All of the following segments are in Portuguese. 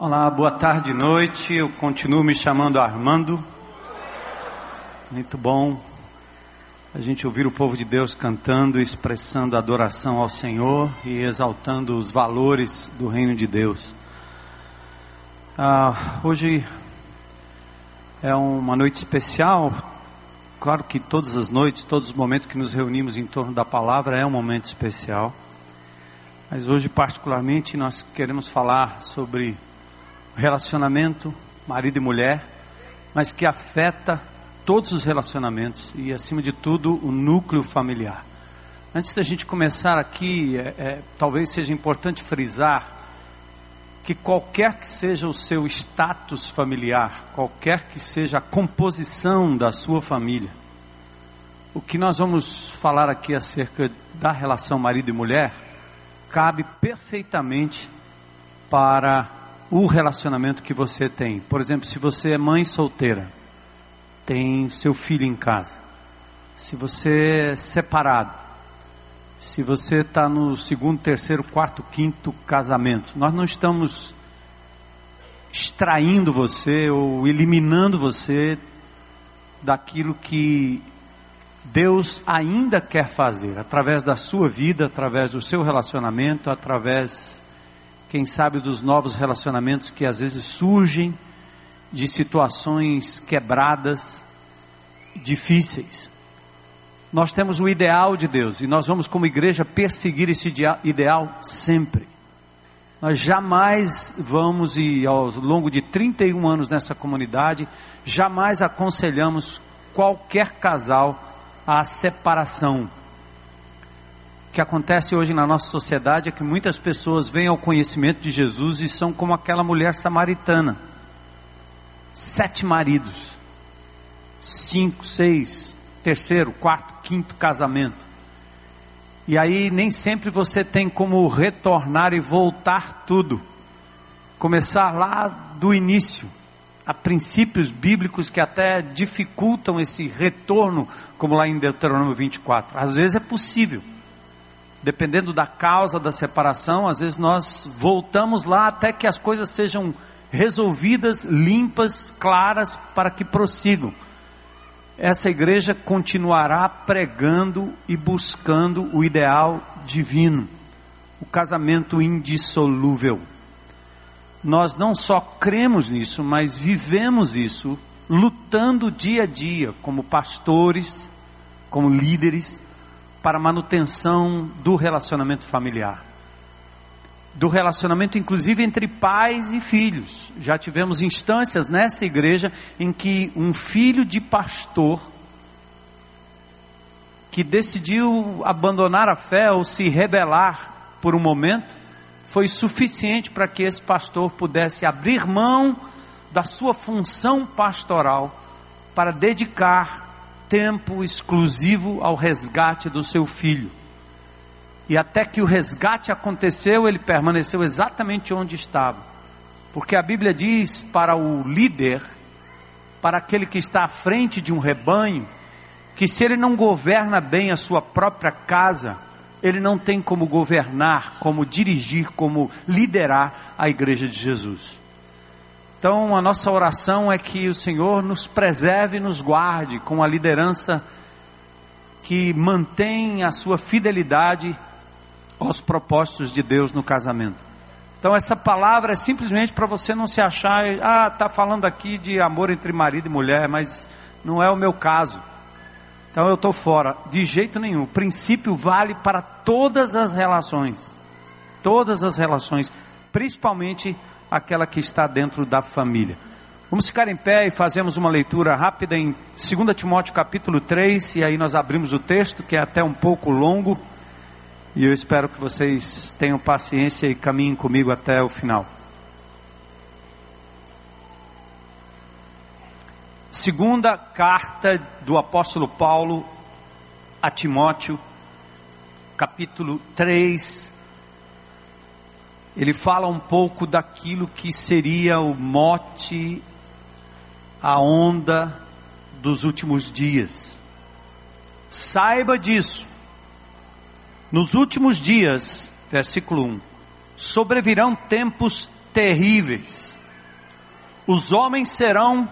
Olá, boa tarde, noite. Eu continuo me chamando Armando. Muito bom a gente ouvir o povo de Deus cantando, expressando adoração ao Senhor e exaltando os valores do reino de Deus. Ah, hoje é uma noite especial. Claro que todas as noites, todos os momentos que nos reunimos em torno da palavra é um momento especial. Mas hoje, particularmente, nós queremos falar sobre relacionamento, marido e mulher, mas que afeta todos os relacionamentos e, acima de tudo, o núcleo familiar. Antes da gente começar aqui, é, é, talvez seja importante frisar que qualquer que seja o seu status familiar, qualquer que seja a composição da sua família, o que nós vamos falar aqui acerca da relação marido e mulher cabe perfeitamente para o relacionamento que você tem. Por exemplo, se você é mãe solteira, tem seu filho em casa, se você é separado, se você está no segundo, terceiro, quarto, quinto casamento. Nós não estamos extraindo você ou eliminando você daquilo que Deus ainda quer fazer, através da sua vida, através do seu relacionamento, através, quem sabe, dos novos relacionamentos que às vezes surgem de situações quebradas, difíceis. Nós temos o ideal de Deus e nós vamos, como igreja, perseguir esse ideal sempre. Nós jamais vamos, e ao longo de 31 anos nessa comunidade, jamais aconselhamos qualquer casal à separação. Que acontece hoje na nossa sociedade é que muitas pessoas vêm ao conhecimento de Jesus e são como aquela mulher samaritana: sete maridos, cinco, seis, terceiro, quarto, quinto casamento. E aí nem sempre você tem como retornar e voltar tudo. Começar lá do início. Há princípios bíblicos que até dificultam esse retorno, como lá em Deuteronômio 24. Às vezes é possível. Dependendo da causa da separação, às vezes nós voltamos lá até que as coisas sejam resolvidas, limpas, claras, para que prossigam essa igreja continuará pregando e buscando o ideal divino, o casamento indissolúvel. Nós não só cremos nisso, mas vivemos isso, lutando dia a dia, como pastores, como líderes, para manutenção do relacionamento familiar do relacionamento, inclusive entre pais e filhos. Já tivemos instâncias nessa igreja em que um filho de pastor que decidiu abandonar a fé ou se rebelar por um momento, foi suficiente para que esse pastor pudesse abrir mão da sua função pastoral para dedicar tempo exclusivo ao resgate do seu filho. E até que o resgate aconteceu, ele permaneceu exatamente onde estava. Porque a Bíblia diz para o líder, para aquele que está à frente de um rebanho, que se ele não governa bem a sua própria casa, ele não tem como governar, como dirigir, como liderar a igreja de Jesus. Então, a nossa oração é que o Senhor nos preserve e nos guarde com a liderança que mantém a sua fidelidade aos propósitos de Deus no casamento. Então essa palavra é simplesmente para você não se achar, ah, está falando aqui de amor entre marido e mulher, mas não é o meu caso. Então eu estou fora, de jeito nenhum. O princípio vale para todas as relações, todas as relações, principalmente aquela que está dentro da família. Vamos ficar em pé e fazemos uma leitura rápida em 2 Timóteo capítulo 3, e aí nós abrimos o texto, que é até um pouco longo. E eu espero que vocês tenham paciência e caminhem comigo até o final. Segunda carta do apóstolo Paulo a Timóteo, capítulo 3. Ele fala um pouco daquilo que seria o mote, a onda dos últimos dias. Saiba disso nos últimos dias, versículo 1, sobrevirão tempos terríveis. Os homens serão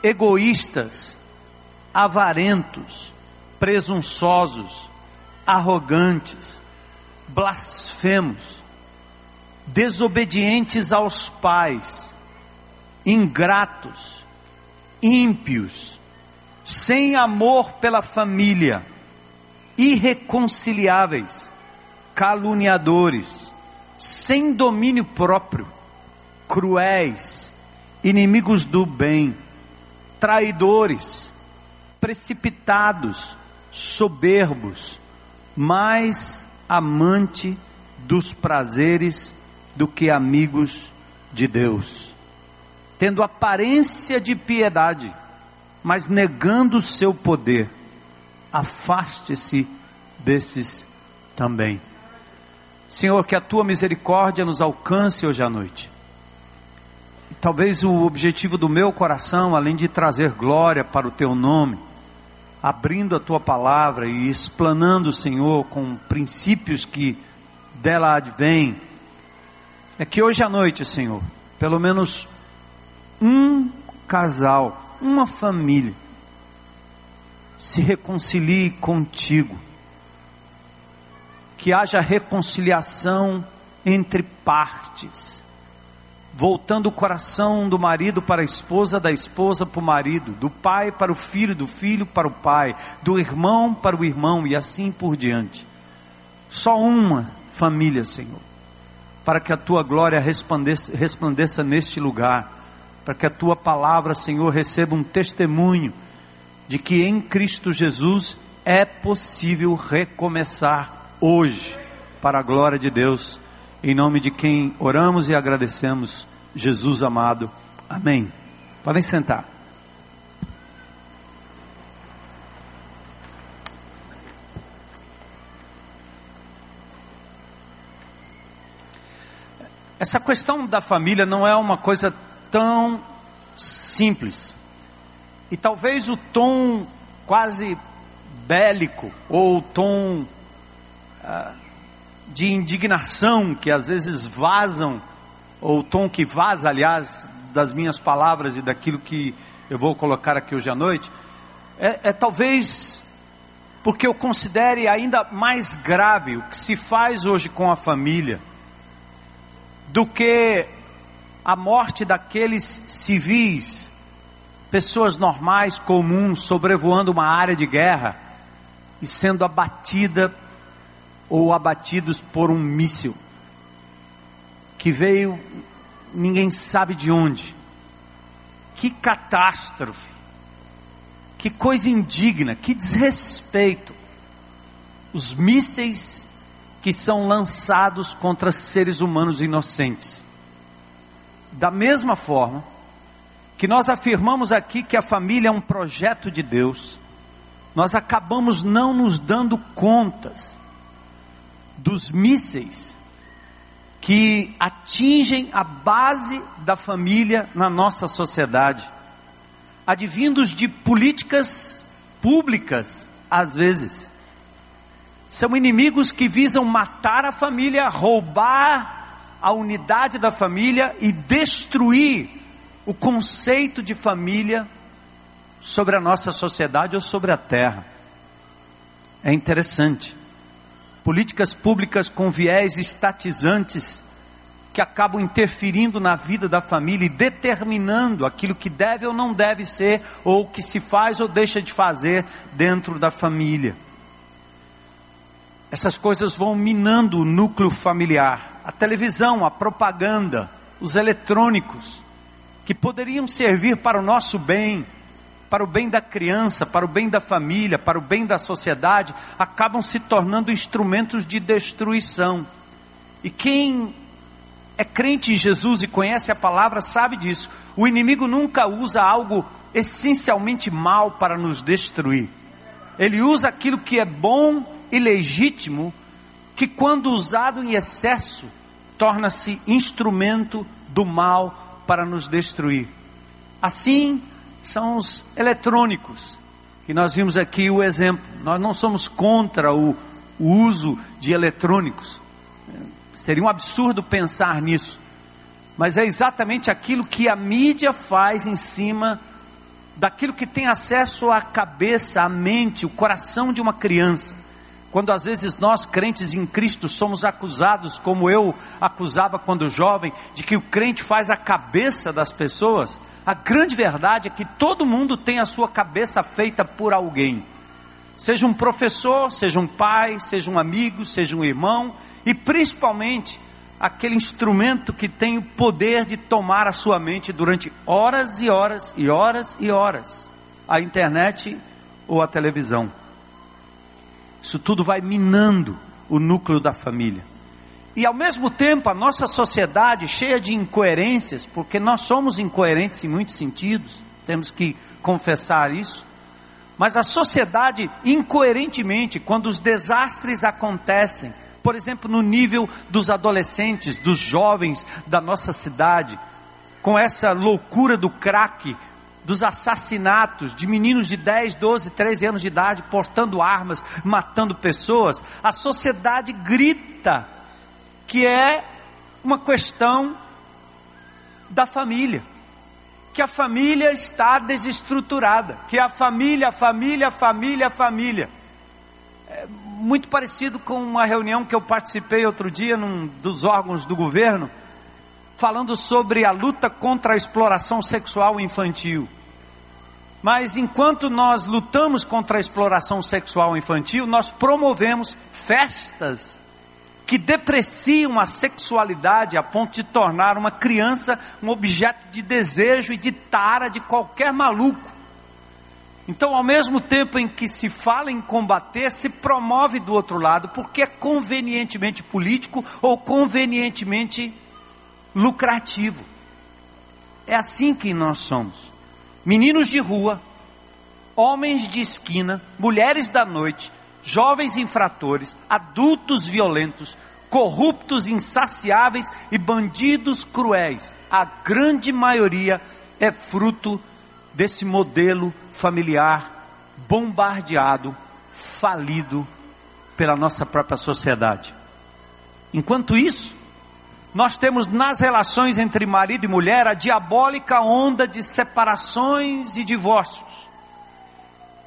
egoístas, avarentos, presunçosos, arrogantes, blasfemos, desobedientes aos pais, ingratos, ímpios, sem amor pela família, irreconciliáveis, caluniadores, sem domínio próprio, cruéis, inimigos do bem, traidores, precipitados, soberbos, mais amante dos prazeres do que amigos de Deus, tendo aparência de piedade, mas negando o seu poder. Afaste-se desses também. Senhor, que a tua misericórdia nos alcance hoje à noite. Talvez o objetivo do meu coração, além de trazer glória para o teu nome, abrindo a tua palavra e explanando, Senhor, com princípios que dela advêm, é que hoje à noite, Senhor, pelo menos um casal, uma família, se reconcilie contigo, que haja reconciliação entre partes, voltando o coração do marido para a esposa, da esposa para o marido, do pai para o filho, do filho para o pai, do irmão para o irmão e assim por diante. Só uma família, Senhor, para que a tua glória resplandeça, resplandeça neste lugar, para que a tua palavra, Senhor, receba um testemunho de que em Cristo Jesus é possível recomeçar hoje, para a glória de Deus em nome de quem oramos e agradecemos, Jesus amado. Amém. Podem sentar. Essa questão da família não é uma coisa tão simples. E talvez o tom quase bélico, ou o tom ah, de indignação que às vezes vazam, ou o tom que vaza, aliás, das minhas palavras e daquilo que eu vou colocar aqui hoje à noite, é, é talvez porque eu considere ainda mais grave o que se faz hoje com a família do que a morte daqueles civis, pessoas normais, comuns, sobrevoando uma área de guerra e sendo abatida ou abatidos por um míssil que veio, ninguém sabe de onde. Que catástrofe, que coisa indigna, que desrespeito. Os mísseis que são lançados contra seres humanos inocentes. Da mesma forma que nós afirmamos aqui que a família é um projeto de Deus, nós acabamos não nos dando contas dos mísseis que atingem a base da família na nossa sociedade, advindos de políticas públicas, às vezes. São inimigos que visam matar a família, roubar a unidade da família e destruir o conceito de família sobre a nossa sociedade ou sobre a terra. É interessante políticas públicas com viés estatizantes que acabam interferindo na vida da família e determinando aquilo que deve ou não deve ser, ou que se faz ou deixa de fazer dentro da família. Essas coisas vão minando o núcleo familiar, a televisão, a propaganda, os eletrônicos, que poderiam servir para o nosso bem, para o bem da criança, para o bem da família, para o bem da sociedade, acabam se tornando instrumentos de destruição. E quem é crente em Jesus e conhece a palavra sabe disso. O inimigo nunca usa algo essencialmente mal para nos destruir. Ele usa aquilo que é bom e legítimo, que quando usado em excesso, torna-se instrumento do mal para nos destruir. Assim, são os eletrônicos, que nós vimos aqui o exemplo. Nós não somos contra o, o uso de eletrônicos. Seria um absurdo pensar nisso. mas é exatamente aquilo que a mídia faz em cima daquilo que tem acesso à cabeça, à mente, o coração de uma criança. Quando às vezes nós, crentes em Cristo, somos acusados, como eu acusava quando jovem, de que o crente faz a cabeça das pessoas, a grande verdade é que todo mundo tem a sua cabeça feita por alguém. Seja um professor, seja um pai, seja um amigo, seja um irmão, e principalmente aquele instrumento que tem o poder de tomar a sua mente durante horas e horas e horas e horas a internet ou a televisão. Isso tudo vai minando o núcleo da família. E ao mesmo tempo, a nossa sociedade cheia de incoerências, porque nós somos incoerentes em muitos sentidos, temos que confessar isso. Mas a sociedade, incoerentemente, quando os desastres acontecem, por exemplo, no nível dos adolescentes, dos jovens da nossa cidade, com essa loucura do crack, dos assassinatos de meninos de 10, 12, 13 anos de idade portando armas, matando pessoas, a sociedade grita que é uma questão da família. Que a família está desestruturada, que a família, família, família, família. É muito parecido com uma reunião que eu participei outro dia num dos órgãos do governo, falando sobre a luta contra a exploração sexual infantil. Mas enquanto nós lutamos contra a exploração sexual infantil, nós promovemos festas que depreciam a sexualidade a ponto de tornar uma criança um objeto de desejo e de tara de qualquer maluco. Então, ao mesmo tempo em que se fala em combater, se promove do outro lado, porque é convenientemente político ou convenientemente lucrativo. É assim que nós somos. Meninos de rua, homens de esquina, mulheres da noite, jovens infratores, adultos violentos, corruptos insaciáveis e bandidos cruéis. A grande maioria é fruto desse modelo familiar bombardeado, falido pela nossa própria sociedade. Enquanto isso, nós temos nas relações entre marido e mulher a diabólica onda de separações e divórcios.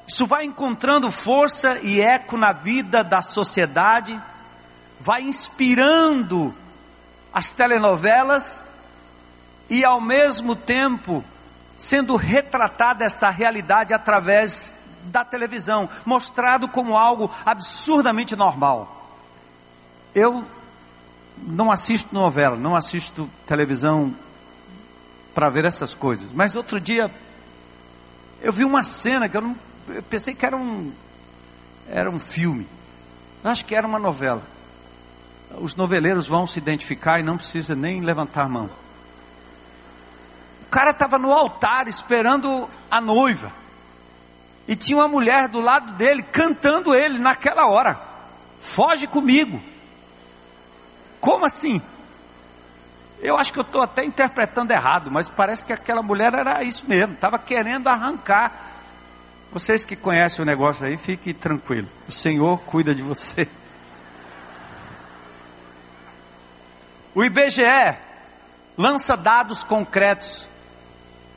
Isso vai encontrando força e eco na vida da sociedade, vai inspirando as telenovelas e ao mesmo tempo sendo retratada esta realidade através da televisão, mostrado como algo absurdamente normal. Eu não assisto novela, não assisto televisão para ver essas coisas. Mas outro dia eu vi uma cena que eu não eu pensei que era um era um filme. Acho que era uma novela. Os noveleiros vão se identificar e não precisa nem levantar a mão. O cara estava no altar esperando a noiva. E tinha uma mulher do lado dele cantando ele naquela hora. Foge comigo. Como assim? Eu acho que eu estou até interpretando errado, mas parece que aquela mulher era isso mesmo, estava querendo arrancar. Vocês que conhecem o negócio aí, fique tranquilo. O Senhor cuida de você. O IBGE lança dados concretos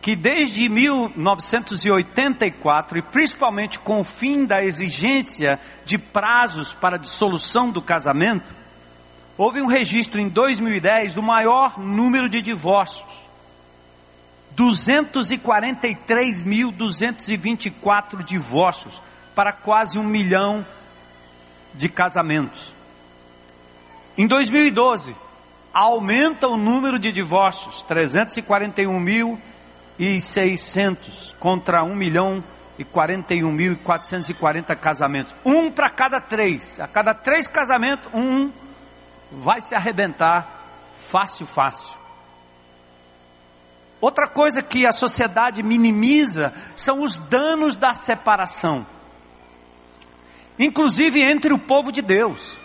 que desde 1984 e principalmente com o fim da exigência de prazos para dissolução do casamento, houve um registro em 2010 do maior número de divórcios. 243.224 divórcios para quase um milhão de casamentos. Em 2012, aumenta o número de divórcios, 341.600 contra 1 milhão e 41.440 casamentos. Um para cada três. A cada três casamentos, um vai se arrebentar fácil, fácil. Outra coisa que a sociedade minimiza são os danos da separação, inclusive entre o povo de Deus.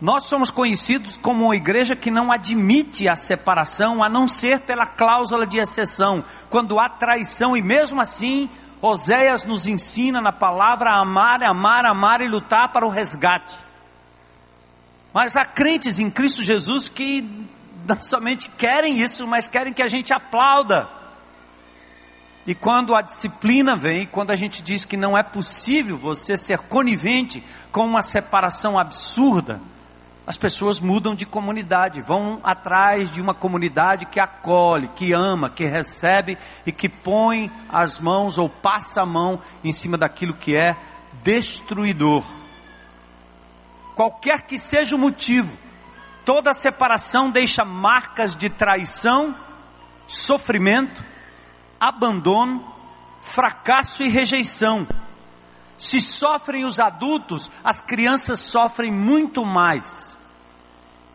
Nós somos conhecidos como uma igreja que não admite a separação, a não ser pela cláusula de exceção, quando há traição, e mesmo assim, Oséias nos ensina na palavra amar, amar, amar e lutar para o resgate. Mas há crentes em Cristo Jesus que não somente querem isso, mas querem que a gente aplauda. E quando a disciplina vem, quando a gente diz que não é possível você ser conivente com uma separação absurda, as pessoas mudam de comunidade, vão atrás de uma comunidade que acolhe, que ama, que recebe e que põe as mãos ou passa a mão em cima daquilo que é destruidor. Qualquer que seja o motivo, toda separação deixa marcas de traição, sofrimento, abandono, fracasso e rejeição. Se sofrem os adultos, as crianças sofrem muito mais.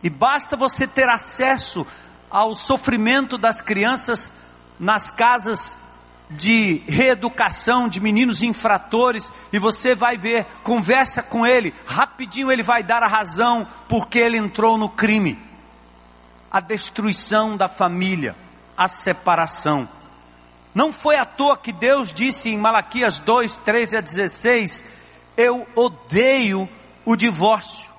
E basta você ter acesso ao sofrimento das crianças nas casas de reeducação de meninos infratores e você vai ver, conversa com ele, rapidinho ele vai dar a razão porque ele entrou no crime. A destruição da família, a separação. Não foi à toa que Deus disse em Malaquias 2, 13 a 16: Eu odeio o divórcio.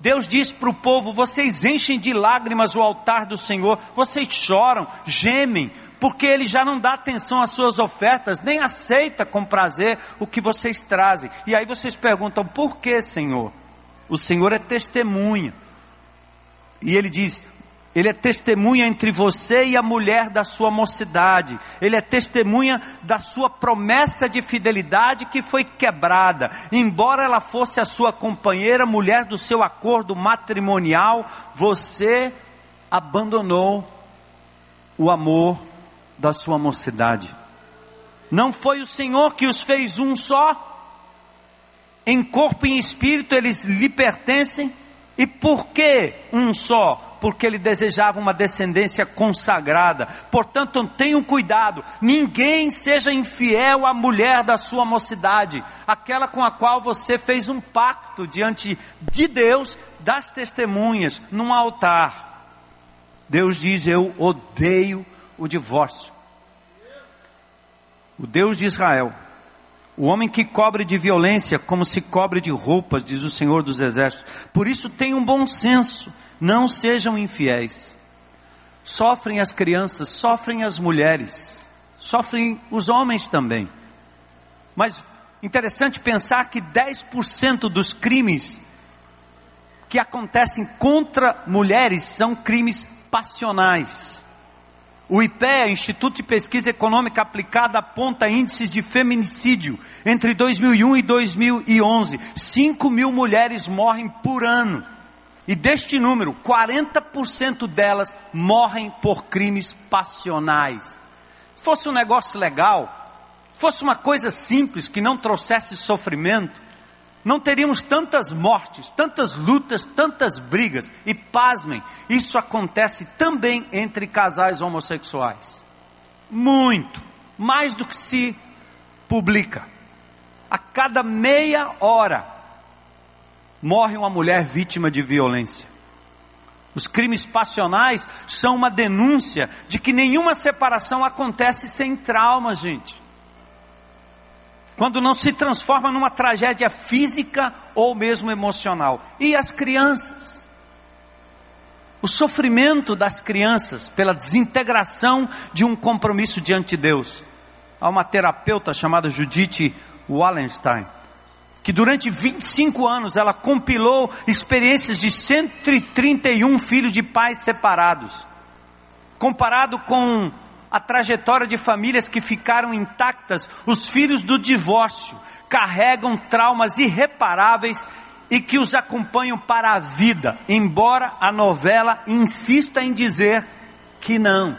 Deus diz para o povo: vocês enchem de lágrimas o altar do Senhor, vocês choram, gemem, porque Ele já não dá atenção às suas ofertas, nem aceita com prazer o que vocês trazem. E aí vocês perguntam: por que, Senhor? O Senhor é testemunha. E Ele diz: ele é testemunha entre você e a mulher da sua mocidade. Ele é testemunha da sua promessa de fidelidade que foi quebrada. Embora ela fosse a sua companheira, mulher do seu acordo matrimonial, você abandonou o amor da sua mocidade. Não foi o Senhor que os fez um só? Em corpo e em espírito eles lhe pertencem. E por que um só? porque ele desejava uma descendência consagrada. Portanto, tenham cuidado, ninguém seja infiel à mulher da sua mocidade, aquela com a qual você fez um pacto diante de Deus, das testemunhas, num altar. Deus diz: Eu odeio o divórcio. O Deus de Israel, o homem que cobre de violência como se cobre de roupas, diz o Senhor dos Exércitos. Por isso tenham bom senso não sejam infiéis. Sofrem as crianças, sofrem as mulheres, sofrem os homens também. Mas interessante pensar que 10% dos crimes que acontecem contra mulheres são crimes passionais. O IPEA, Instituto de Pesquisa Econômica Aplicada, aponta índices de feminicídio entre 2001 e 2011. 5 mil mulheres morrem por ano. E deste número, 40% delas morrem por crimes passionais. Se fosse um negócio legal, fosse uma coisa simples que não trouxesse sofrimento, não teríamos tantas mortes, tantas lutas, tantas brigas. E pasmem, isso acontece também entre casais homossexuais. Muito, mais do que se publica. A cada meia hora morre uma mulher vítima de violência. Os crimes passionais são uma denúncia de que nenhuma separação acontece sem trauma, gente. Quando não se transforma numa tragédia física ou mesmo emocional. E as crianças? O sofrimento das crianças pela desintegração de um compromisso diante de Deus. Há uma terapeuta chamada Judith Wallenstein que durante 25 anos ela compilou experiências de 131 filhos de pais separados. Comparado com a trajetória de famílias que ficaram intactas, os filhos do divórcio carregam traumas irreparáveis e que os acompanham para a vida, embora a novela insista em dizer que não.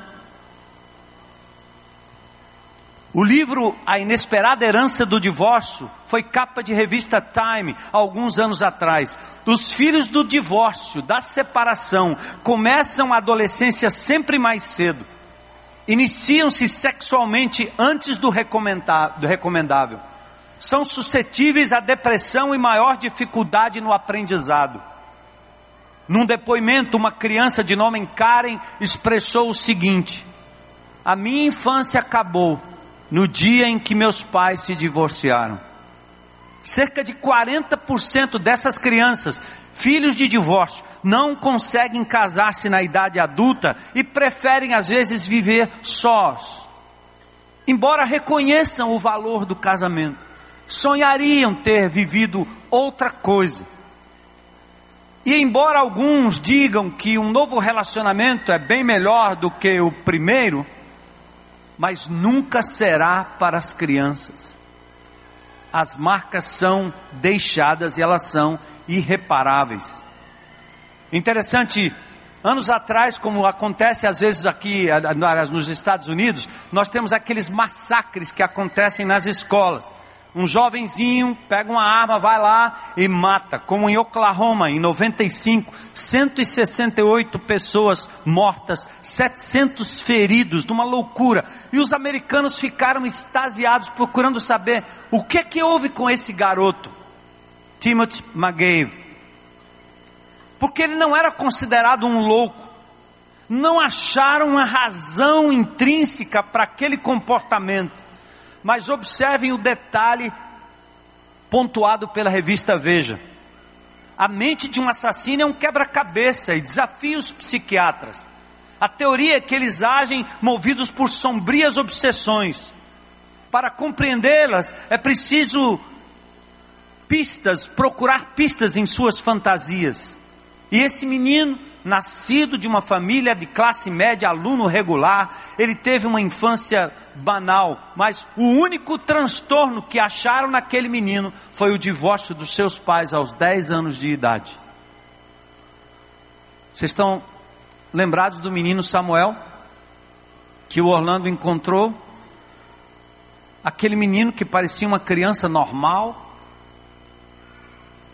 O livro A Inesperada Herança do Divórcio foi capa de revista Time alguns anos atrás. Os filhos do divórcio, da separação, começam a adolescência sempre mais cedo. Iniciam-se sexualmente antes do, do recomendável. São suscetíveis à depressão e maior dificuldade no aprendizado. Num depoimento, uma criança de nome Karen expressou o seguinte: A minha infância acabou no dia em que meus pais se divorciaram. Cerca de 40% dessas crianças, filhos de divórcio, não conseguem casar-se na idade adulta e preferem às vezes viver sós. Embora reconheçam o valor do casamento, sonhariam ter vivido outra coisa. E embora alguns digam que um novo relacionamento é bem melhor do que o primeiro, mas nunca será para as crianças. As marcas são deixadas e elas são irreparáveis. Interessante, anos atrás, como acontece às vezes aqui nos Estados Unidos, nós temos aqueles massacres que acontecem nas escolas. Um jovenzinho pega uma arma, vai lá e mata, como em Oklahoma, em 95, 168 pessoas mortas, 700 feridos, numa loucura. E os americanos ficaram extasiados procurando saber o que que houve com esse garoto, Timothy McGave. Porque ele não era considerado um louco. Não acharam uma razão intrínseca para aquele comportamento mas observem o detalhe pontuado pela revista Veja. A mente de um assassino é um quebra-cabeça e desafia os psiquiatras. A teoria é que eles agem movidos por sombrias obsessões. Para compreendê-las, é preciso pistas, procurar pistas em suas fantasias. E esse menino, nascido de uma família de classe média, aluno regular, ele teve uma infância banal, mas o único transtorno que acharam naquele menino foi o divórcio dos seus pais aos 10 anos de idade. Vocês estão lembrados do menino Samuel? Que o Orlando encontrou? Aquele menino que parecia uma criança normal,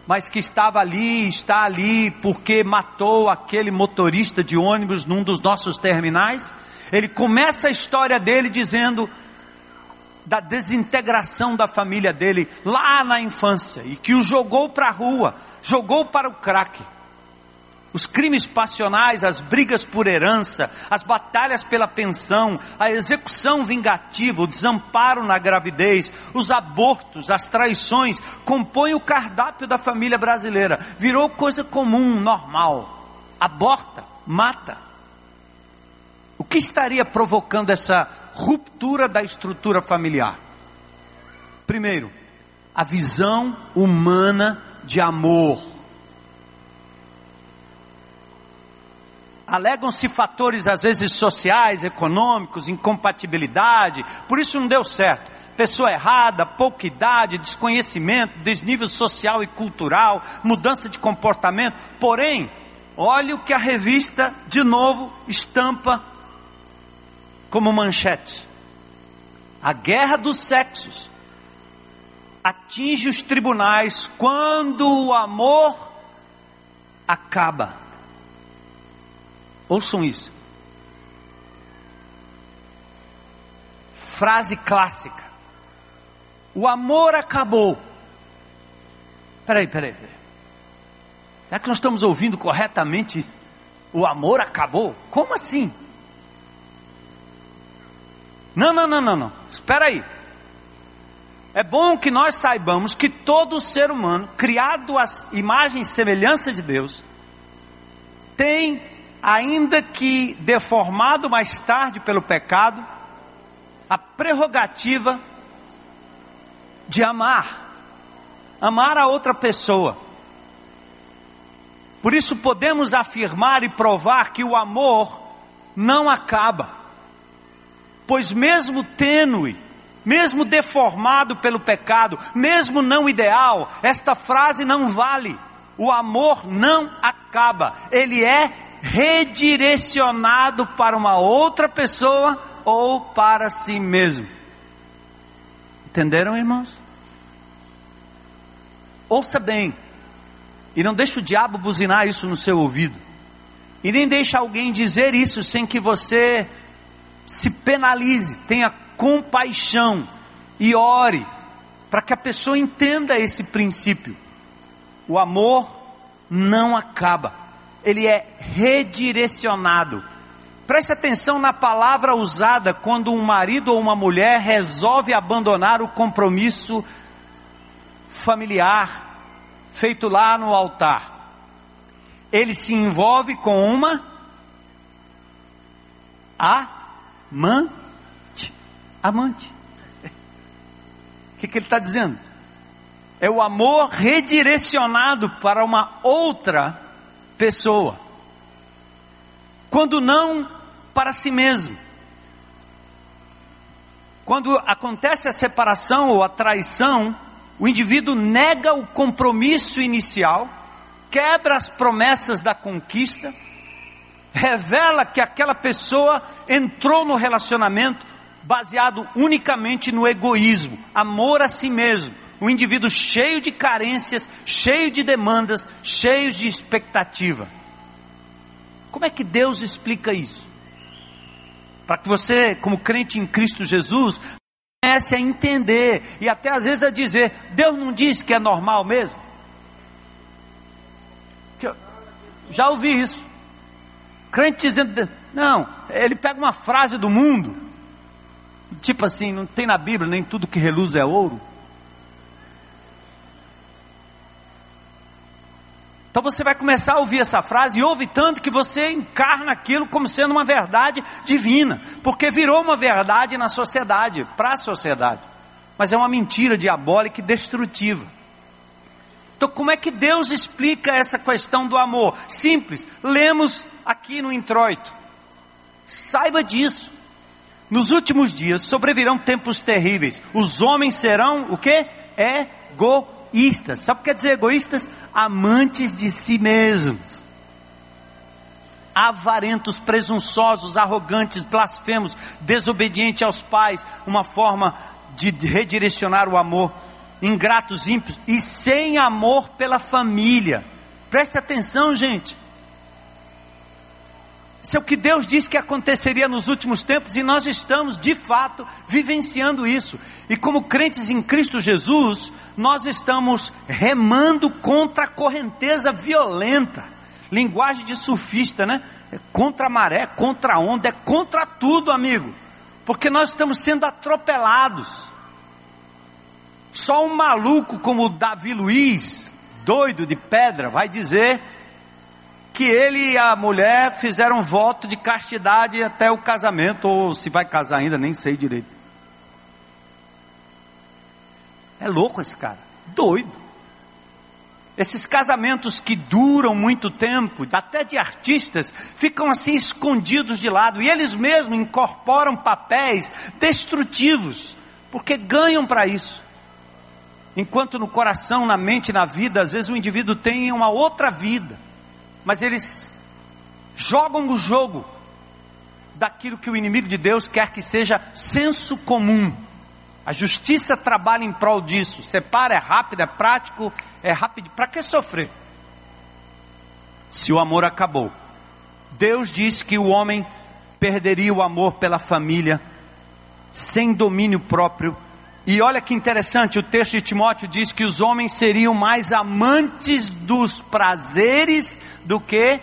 mas que estava ali, está ali porque matou aquele motorista de ônibus num dos nossos terminais. Ele começa a história dele dizendo da desintegração da família dele lá na infância e que o jogou para a rua, jogou para o crack. Os crimes passionais, as brigas por herança, as batalhas pela pensão, a execução vingativa, o desamparo na gravidez, os abortos, as traições, compõem o cardápio da família brasileira. Virou coisa comum, normal. Aborta, mata. O que estaria provocando essa ruptura da estrutura familiar? Primeiro, a visão humana de amor. Alegam-se fatores, às vezes, sociais, econômicos, incompatibilidade, por isso não deu certo. Pessoa errada, pouca idade, desconhecimento, desnível social e cultural, mudança de comportamento. Porém, olha o que a revista, de novo, estampa como manchete. A guerra dos sexos atinge os tribunais quando o amor acaba. Ouçam isso. Frase clássica. O amor acabou. Peraí, peraí, peraí. Será que nós estamos ouvindo corretamente? O amor acabou? Como assim? Não, não, não, não, não. Espera aí. É bom que nós saibamos que todo ser humano, criado à imagem e semelhança de Deus, tem, ainda que deformado mais tarde pelo pecado, a prerrogativa de amar, amar a outra pessoa. Por isso podemos afirmar e provar que o amor não acaba pois mesmo tênue, mesmo deformado pelo pecado, mesmo não ideal, esta frase não vale. O amor não acaba, ele é redirecionado para uma outra pessoa ou para si mesmo. Entenderam, irmãos? Ouça bem, e não deixe o diabo buzinar isso no seu ouvido, e nem deixe alguém dizer isso sem que você se penalize, tenha compaixão e ore para que a pessoa entenda esse princípio. O amor não acaba, ele é redirecionado. Preste atenção na palavra usada quando um marido ou uma mulher resolve abandonar o compromisso familiar feito lá no altar. ele se envolve com uma amante. Amante. O que, que ele está dizendo? É o amor redirecionado para uma outra pessoa. Quando não para si mesmo. Quando acontece a separação ou a traição, o indivíduo nega o compromisso inicial, quebra as promessas da conquista, revela que aquela pessoa entrou no relacionamento baseado unicamente no egoísmo, amor a si mesmo, um indivíduo cheio de carências, cheio de demandas, cheio de expectativa. Como é que Deus explica isso? Para que você, como crente em Cristo Jesus, comece a entender e até às vezes a dizer: Deus não disse que é normal mesmo? Já ouvi isso. Crente dizendo, não, ele pega uma frase do mundo, tipo assim, não tem na Bíblia, nem tudo que reluz é ouro. Então você vai começar a ouvir essa frase e ouve tanto que você encarna aquilo como sendo uma verdade divina, porque virou uma verdade na sociedade, para a sociedade. Mas é uma mentira diabólica e destrutiva. Então, como é que Deus explica essa questão do amor? Simples, lemos aqui no introito. Saiba disso. Nos últimos dias sobrevirão tempos terríveis. Os homens serão o que? Egoístas. Sabe o que quer dizer egoístas? Amantes de si mesmos. Avarentos, presunçosos, arrogantes, blasfemos, desobedientes aos pais, uma forma de redirecionar o amor ingratos, ímpios e sem amor pela família. Preste atenção, gente. Isso é o que Deus disse que aconteceria nos últimos tempos e nós estamos, de fato, vivenciando isso. E como crentes em Cristo Jesus, nós estamos remando contra a correnteza violenta. Linguagem de surfista, né? É contra a maré, contra a onda, é contra tudo, amigo. Porque nós estamos sendo atropelados. Só um maluco como o Davi Luiz, doido de pedra, vai dizer que ele e a mulher fizeram voto de castidade até o casamento, ou se vai casar ainda, nem sei direito. É louco esse cara, doido. Esses casamentos que duram muito tempo, até de artistas, ficam assim escondidos de lado e eles mesmos incorporam papéis destrutivos, porque ganham para isso. Enquanto no coração, na mente, na vida, às vezes o indivíduo tem uma outra vida, mas eles jogam o jogo daquilo que o inimigo de Deus quer que seja senso comum. A justiça trabalha em prol disso. Separa, é rápido, é prático, é rápido. Para que sofrer? Se o amor acabou. Deus disse que o homem perderia o amor pela família, sem domínio próprio e olha que interessante, o texto de Timóteo diz que os homens seriam mais amantes dos prazeres do que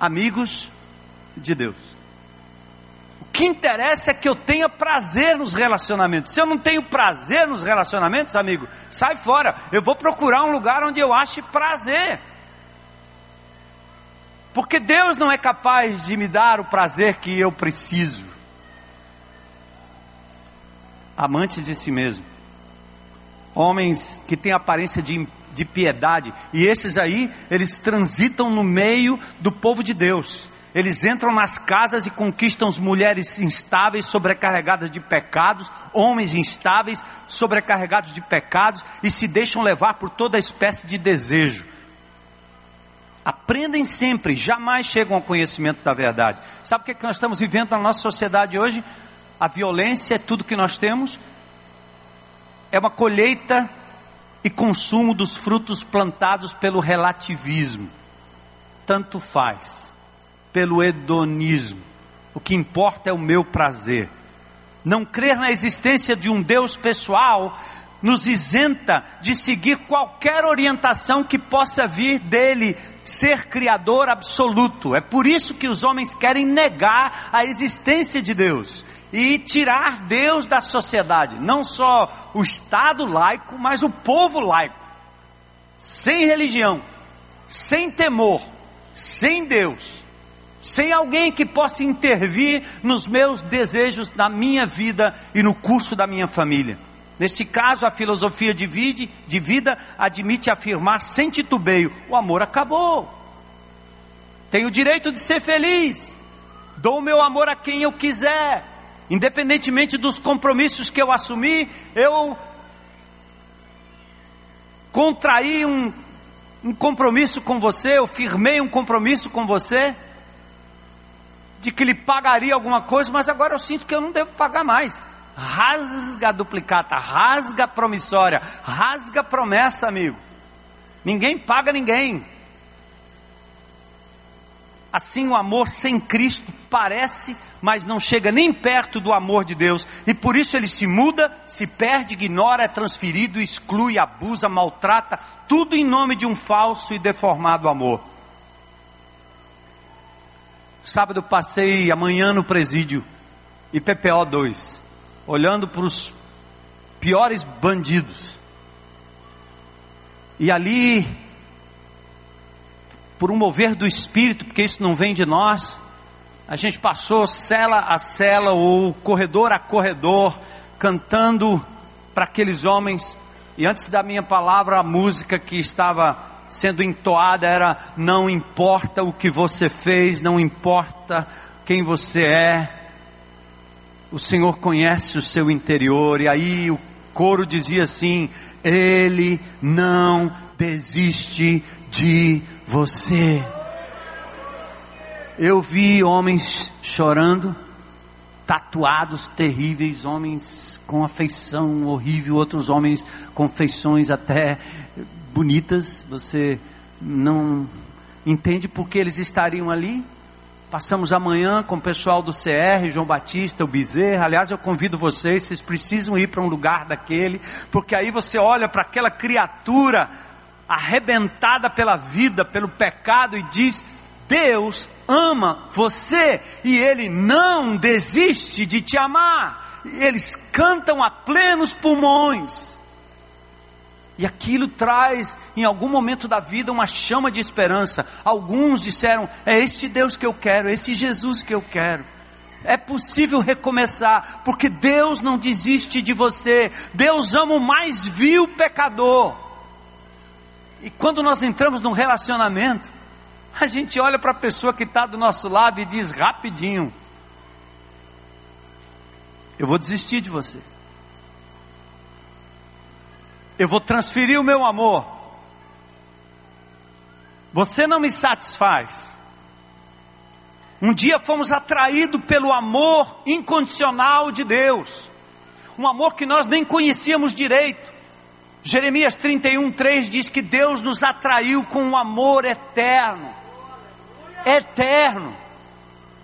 amigos de Deus. Que interessa é que eu tenha prazer nos relacionamentos. Se eu não tenho prazer nos relacionamentos, amigo, sai fora. Eu vou procurar um lugar onde eu ache prazer. Porque Deus não é capaz de me dar o prazer que eu preciso amantes de si mesmo, homens que têm aparência de, de piedade, e esses aí, eles transitam no meio do povo de Deus. Eles entram nas casas e conquistam as mulheres instáveis, sobrecarregadas de pecados, homens instáveis, sobrecarregados de pecados, e se deixam levar por toda espécie de desejo. Aprendem sempre, jamais chegam ao conhecimento da verdade. Sabe o que, é que nós estamos vivendo na nossa sociedade hoje? a violência é tudo que nós temos, é uma colheita e consumo dos frutos plantados pelo relativismo. Tanto faz, pelo hedonismo. O que importa é o meu prazer. Não crer na existência de um Deus pessoal nos isenta de seguir qualquer orientação que possa vir dele ser criador absoluto. É por isso que os homens querem negar a existência de Deus e tirar Deus da sociedade, não só o Estado laico, mas o povo laico, sem religião, sem temor, sem Deus, sem alguém que possa intervir nos meus desejos, na minha vida e no curso da minha família. Neste caso, a filosofia de vida, de vida admite afirmar sem titubeio: o amor acabou. Tenho o direito de ser feliz. Dou o meu amor a quem eu quiser. Independentemente dos compromissos que eu assumi, eu contraí um, um compromisso com você, eu firmei um compromisso com você, de que lhe pagaria alguma coisa, mas agora eu sinto que eu não devo pagar mais. Rasga a duplicata, rasga a promissória, rasga a promessa, amigo. Ninguém paga ninguém. Assim, o amor sem Cristo parece, mas não chega nem perto do amor de Deus, e por isso ele se muda, se perde, ignora, é transferido, exclui, abusa, maltrata, tudo em nome de um falso e deformado amor. Sábado passei amanhã no presídio, IPPO 2, olhando para os piores bandidos. E ali por um mover do Espírito, porque isso não vem de nós. A gente passou cela a cela ou corredor a corredor, cantando para aqueles homens. E antes da minha palavra, a música que estava sendo entoada era: Não importa o que você fez, não importa quem você é, o Senhor conhece o seu interior. E aí o coro dizia assim: Ele não desiste de você. Eu vi homens chorando, tatuados terríveis, homens com afeição horrível, outros homens com feições até bonitas. Você não entende por que eles estariam ali? Passamos amanhã com o pessoal do CR, João Batista, o Bezerra. Aliás, eu convido vocês, vocês precisam ir para um lugar daquele, porque aí você olha para aquela criatura arrebentada pela vida, pelo pecado e diz: Deus ama você e Ele não desiste de te amar. E eles cantam a plenos pulmões. E aquilo traz, em algum momento da vida, uma chama de esperança. Alguns disseram: É este Deus que eu quero, é esse Jesus que eu quero. É possível recomeçar, porque Deus não desiste de você. Deus ama o mais vil pecador. E quando nós entramos num relacionamento, a gente olha para a pessoa que está do nosso lado e diz rapidinho: Eu vou desistir de você. Eu vou transferir o meu amor. Você não me satisfaz. Um dia fomos atraídos pelo amor incondicional de Deus, um amor que nós nem conhecíamos direito. Jeremias 31, 3 diz que Deus nos atraiu com um amor eterno. Eterno.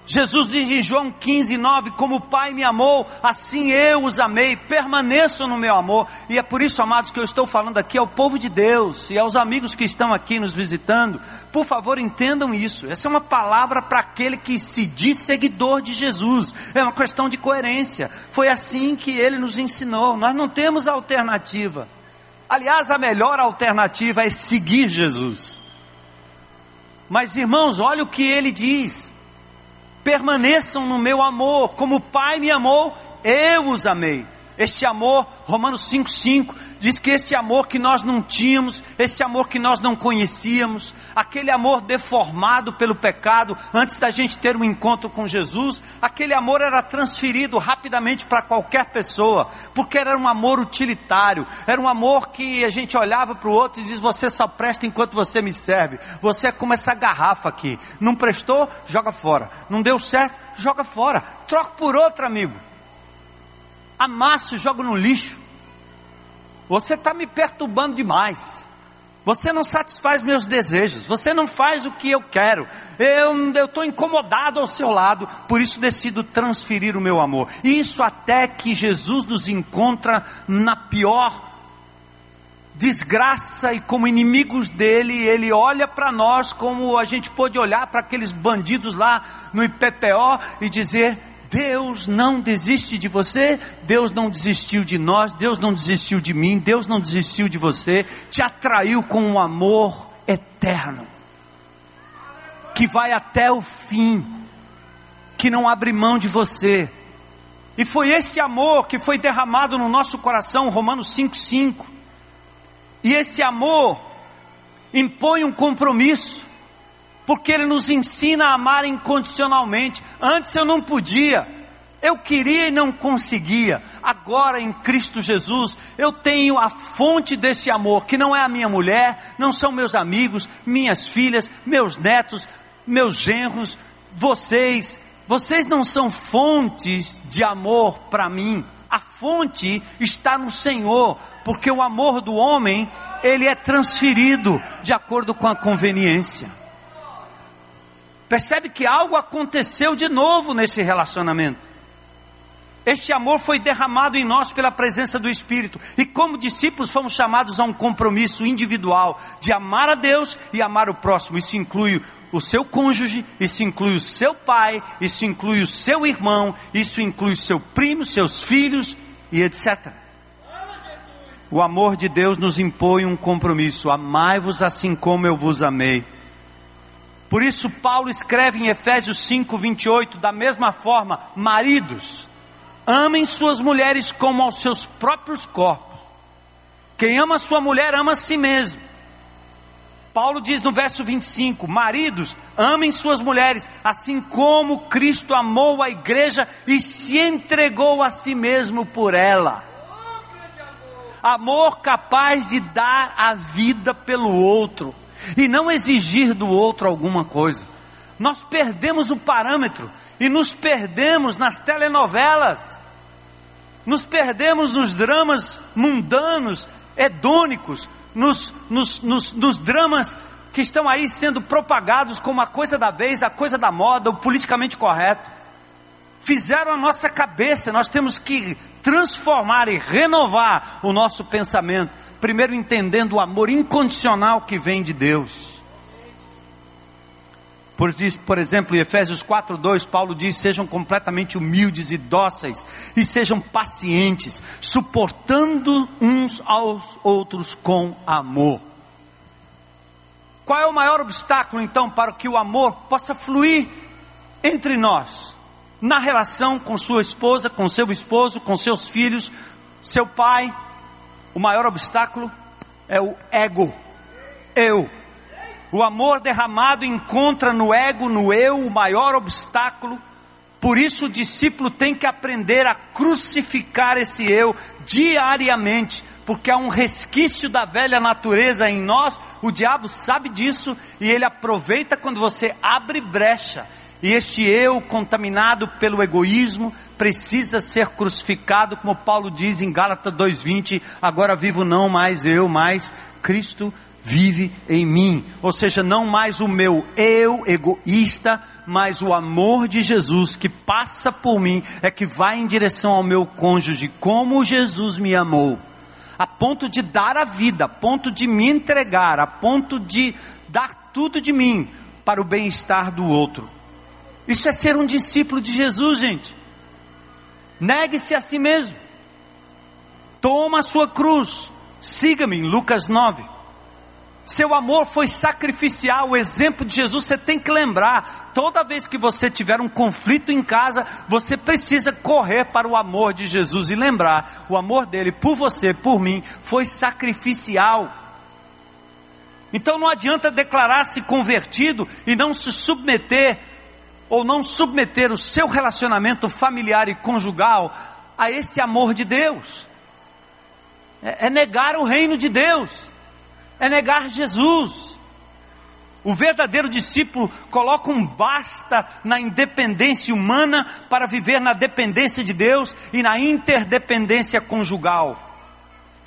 Jesus diz em João 15, 9: Como o Pai me amou, assim eu os amei, permaneçam no meu amor. E é por isso, amados, que eu estou falando aqui ao povo de Deus e aos amigos que estão aqui nos visitando. Por favor, entendam isso. Essa é uma palavra para aquele que se diz seguidor de Jesus. É uma questão de coerência. Foi assim que ele nos ensinou. Nós não temos alternativa. Aliás, a melhor alternativa é seguir Jesus. Mas irmãos, olha o que ele diz: permaneçam no meu amor, como o Pai me amou, eu os amei. Este amor, Romanos 5,5, diz que este amor que nós não tínhamos, este amor que nós não conhecíamos, aquele amor deformado pelo pecado, antes da gente ter um encontro com Jesus, aquele amor era transferido rapidamente para qualquer pessoa, porque era um amor utilitário, era um amor que a gente olhava para o outro e diz: Você só presta enquanto você me serve, você é como essa garrafa aqui, não prestou, joga fora, não deu certo, joga fora, troca por outra, amigo amasso e jogo no lixo. Você está me perturbando demais. Você não satisfaz meus desejos. Você não faz o que eu quero. Eu estou incomodado ao seu lado. Por isso decido transferir o meu amor. Isso até que Jesus nos encontra na pior desgraça e como inimigos dele, ele olha para nós como a gente pôde olhar para aqueles bandidos lá no IPPO e dizer: Deus não desiste de você, Deus não desistiu de nós, Deus não desistiu de mim, Deus não desistiu de você, te atraiu com um amor eterno. que vai até o fim, que não abre mão de você. E foi este amor que foi derramado no nosso coração, Romanos 5,5. E esse amor impõe um compromisso, porque ele nos ensina a amar incondicionalmente. Antes eu não podia, eu queria e não conseguia. Agora em Cristo Jesus, eu tenho a fonte desse amor, que não é a minha mulher, não são meus amigos, minhas filhas, meus netos, meus genros, vocês. Vocês não são fontes de amor para mim. A fonte está no Senhor, porque o amor do homem, ele é transferido de acordo com a conveniência. Percebe que algo aconteceu de novo nesse relacionamento. Este amor foi derramado em nós pela presença do Espírito. E como discípulos fomos chamados a um compromisso individual de amar a Deus e amar o próximo. Isso inclui o seu cônjuge, isso inclui o seu pai, isso inclui o seu irmão, isso inclui o seu primo, seus filhos e etc. O amor de Deus nos impõe um compromisso: amai-vos assim como eu vos amei. Por isso, Paulo escreve em Efésios 5, 28, da mesma forma, maridos Amem suas mulheres como aos seus próprios corpos. Quem ama sua mulher ama a si mesmo. Paulo diz no verso 25: Maridos, amem suas mulheres, assim como Cristo amou a igreja e se entregou a si mesmo por ela. Amor capaz de dar a vida pelo outro e não exigir do outro alguma coisa. Nós perdemos o parâmetro e nos perdemos nas telenovelas, nos perdemos nos dramas mundanos, hedônicos, nos, nos, nos, nos dramas que estão aí sendo propagados como a coisa da vez, a coisa da moda, o politicamente correto. Fizeram a nossa cabeça, nós temos que transformar e renovar o nosso pensamento, primeiro entendendo o amor incondicional que vem de Deus. Por, por exemplo, em Efésios 4:2, Paulo diz: "Sejam completamente humildes e dóceis e sejam pacientes, suportando uns aos outros com amor." Qual é o maior obstáculo então para que o amor possa fluir entre nós? Na relação com sua esposa, com seu esposo, com seus filhos, seu pai, o maior obstáculo é o ego. Eu o amor derramado encontra no ego, no eu, o maior obstáculo. Por isso o discípulo tem que aprender a crucificar esse eu diariamente, porque há um resquício da velha natureza em nós. O diabo sabe disso e ele aproveita quando você abre brecha. E este eu contaminado pelo egoísmo precisa ser crucificado, como Paulo diz em Gálatas 2:20, agora vivo não mais eu, mas Cristo vive em mim. Ou seja, não mais o meu eu egoísta, mas o amor de Jesus que passa por mim é que vai em direção ao meu cônjuge, como Jesus me amou, a ponto de dar a vida, a ponto de me entregar, a ponto de dar tudo de mim para o bem-estar do outro. Isso é ser um discípulo de Jesus, gente. Negue-se a si mesmo. Toma a sua cruz. Siga-me Lucas 9. Seu amor foi sacrificial, o exemplo de Jesus você tem que lembrar. Toda vez que você tiver um conflito em casa, você precisa correr para o amor de Jesus e lembrar: o amor dele por você, por mim, foi sacrificial. Então não adianta declarar-se convertido e não se submeter, ou não submeter o seu relacionamento familiar e conjugal a esse amor de Deus. É, é negar o reino de Deus é negar Jesus. O verdadeiro discípulo coloca um basta na independência humana para viver na dependência de Deus e na interdependência conjugal.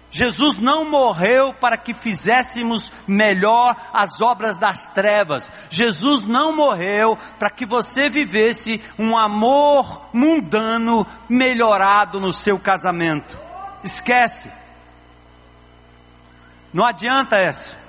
Jesus não morreu para que fizéssemos melhor as obras das trevas. Jesus não morreu para que você vivesse um amor mundano melhorado no seu casamento. Esquece. Não adianta essa.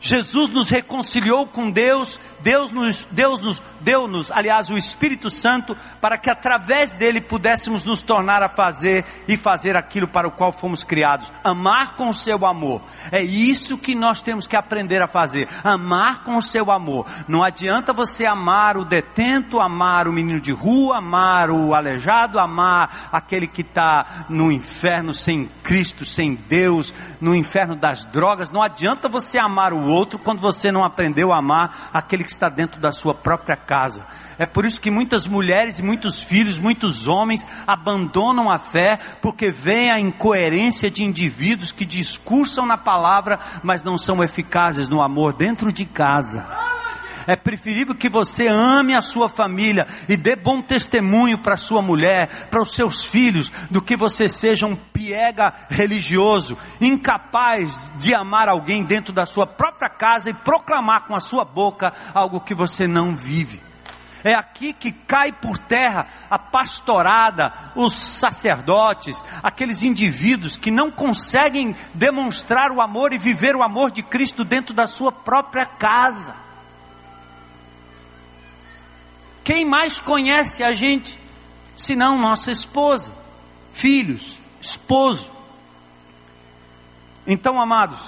Jesus nos reconciliou com Deus, Deus nos, Deus nos deu-nos, aliás, o Espírito Santo, para que através dele pudéssemos nos tornar a fazer e fazer aquilo para o qual fomos criados. Amar com o seu amor. É isso que nós temos que aprender a fazer. Amar com o seu amor. Não adianta você amar o detento, amar o menino de rua, amar o aleijado, amar aquele que está no inferno sem Cristo, sem Deus, no inferno das drogas. Não adianta você amar o outro quando você não aprendeu a amar aquele que está dentro da sua própria casa. É por isso que muitas mulheres muitos filhos, muitos homens abandonam a fé porque vem a incoerência de indivíduos que discursam na palavra, mas não são eficazes no amor dentro de casa. É preferível que você ame a sua família e dê bom testemunho para sua mulher, para os seus filhos, do que você seja um piega religioso, incapaz de amar alguém dentro da sua própria casa e proclamar com a sua boca algo que você não vive. É aqui que cai por terra a pastorada, os sacerdotes, aqueles indivíduos que não conseguem demonstrar o amor e viver o amor de Cristo dentro da sua própria casa. Quem mais conhece a gente, senão nossa esposa, filhos, esposo? Então, amados,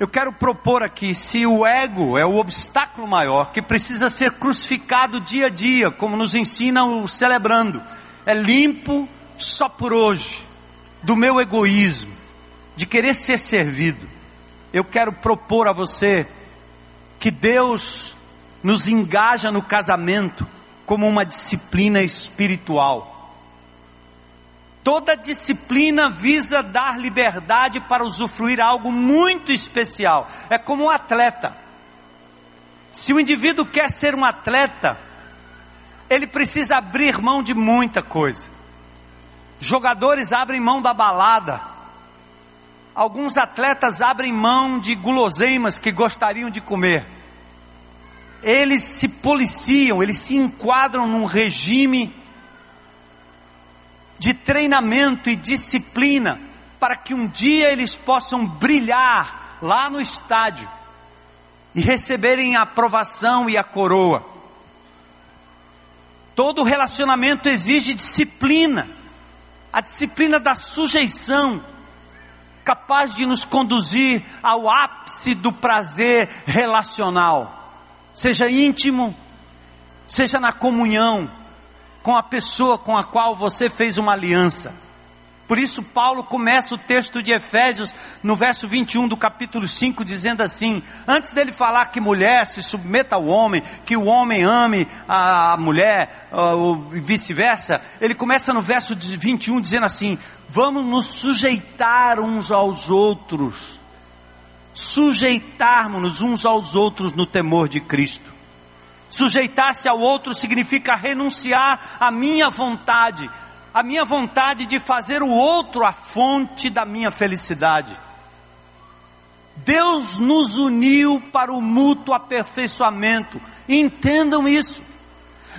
eu quero propor aqui: se o ego é o obstáculo maior que precisa ser crucificado dia a dia, como nos ensina o celebrando, é limpo só por hoje, do meu egoísmo, de querer ser servido. Eu quero propor a você que Deus nos engaja no casamento como uma disciplina espiritual. Toda disciplina visa dar liberdade para usufruir algo muito especial. É como um atleta. Se o indivíduo quer ser um atleta, ele precisa abrir mão de muita coisa. Jogadores abrem mão da balada. Alguns atletas abrem mão de guloseimas que gostariam de comer eles se policiam, eles se enquadram num regime de treinamento e disciplina para que um dia eles possam brilhar lá no estádio e receberem a aprovação e a coroa. Todo relacionamento exige disciplina, a disciplina da sujeição, capaz de nos conduzir ao ápice do prazer relacional seja íntimo, seja na comunhão com a pessoa com a qual você fez uma aliança. Por isso, Paulo começa o texto de Efésios, no verso 21 do capítulo 5, dizendo assim: antes dele falar que mulher se submeta ao homem, que o homem ame a mulher, ou vice-versa, ele começa no verso 21 dizendo assim: vamos nos sujeitar uns aos outros sujeitarmos-nos uns aos outros no temor de Cristo. Sujeitar-se ao outro significa renunciar à minha vontade, a minha vontade de fazer o outro a fonte da minha felicidade. Deus nos uniu para o mútuo aperfeiçoamento. Entendam isso.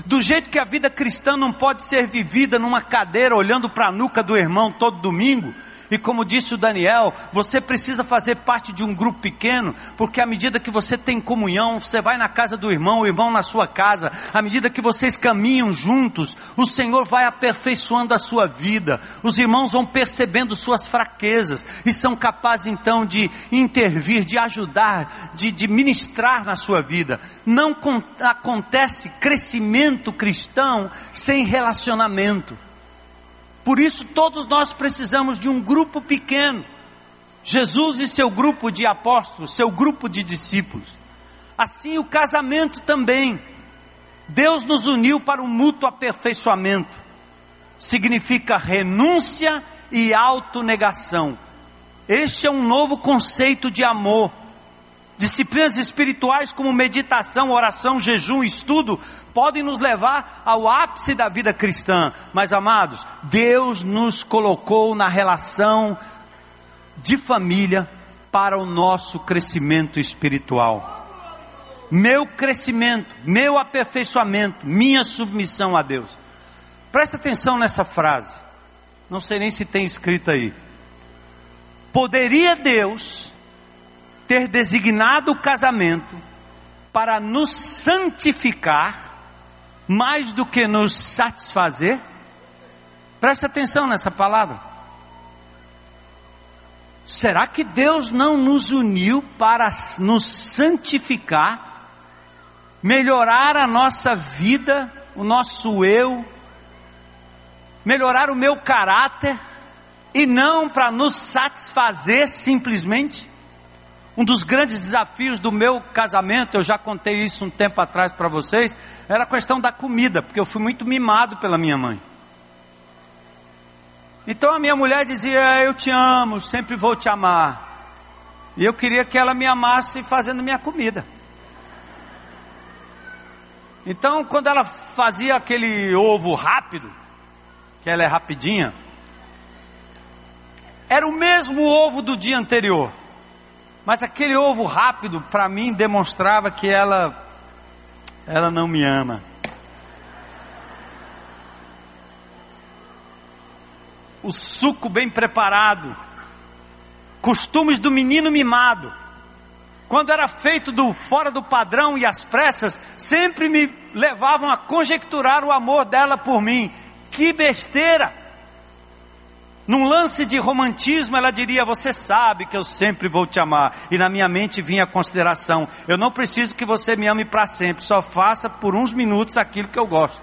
Do jeito que a vida cristã não pode ser vivida numa cadeira olhando para a nuca do irmão todo domingo, e como disse o Daniel, você precisa fazer parte de um grupo pequeno, porque à medida que você tem comunhão, você vai na casa do irmão, o irmão na sua casa, à medida que vocês caminham juntos, o Senhor vai aperfeiçoando a sua vida, os irmãos vão percebendo suas fraquezas e são capazes então de intervir, de ajudar, de, de ministrar na sua vida. Não acontece crescimento cristão sem relacionamento. Por isso, todos nós precisamos de um grupo pequeno. Jesus e seu grupo de apóstolos, seu grupo de discípulos. Assim, o casamento também. Deus nos uniu para o mútuo aperfeiçoamento. Significa renúncia e autonegação. Este é um novo conceito de amor. Disciplinas espirituais como meditação, oração, jejum, estudo podem nos levar ao ápice da vida cristã. Mas amados, Deus nos colocou na relação de família para o nosso crescimento espiritual. Meu crescimento, meu aperfeiçoamento, minha submissão a Deus. Presta atenção nessa frase. Não sei nem se tem escrito aí. Poderia Deus ter designado o casamento para nos santificar mais do que nos satisfazer? Preste atenção nessa palavra. Será que Deus não nos uniu para nos santificar, melhorar a nossa vida, o nosso eu, melhorar o meu caráter, e não para nos satisfazer simplesmente? Um dos grandes desafios do meu casamento, eu já contei isso um tempo atrás para vocês, era a questão da comida, porque eu fui muito mimado pela minha mãe. Então a minha mulher dizia: Eu te amo, sempre vou te amar. E eu queria que ela me amasse fazendo minha comida. Então, quando ela fazia aquele ovo rápido, que ela é rapidinha, era o mesmo ovo do dia anterior. Mas aquele ovo rápido, para mim, demonstrava que ela, ela não me ama. O suco bem preparado, costumes do menino mimado. Quando era feito do fora do padrão e as pressas, sempre me levavam a conjecturar o amor dela por mim. Que besteira! Num lance de romantismo, ela diria: Você sabe que eu sempre vou te amar. E na minha mente vinha a consideração: Eu não preciso que você me ame para sempre, só faça por uns minutos aquilo que eu gosto.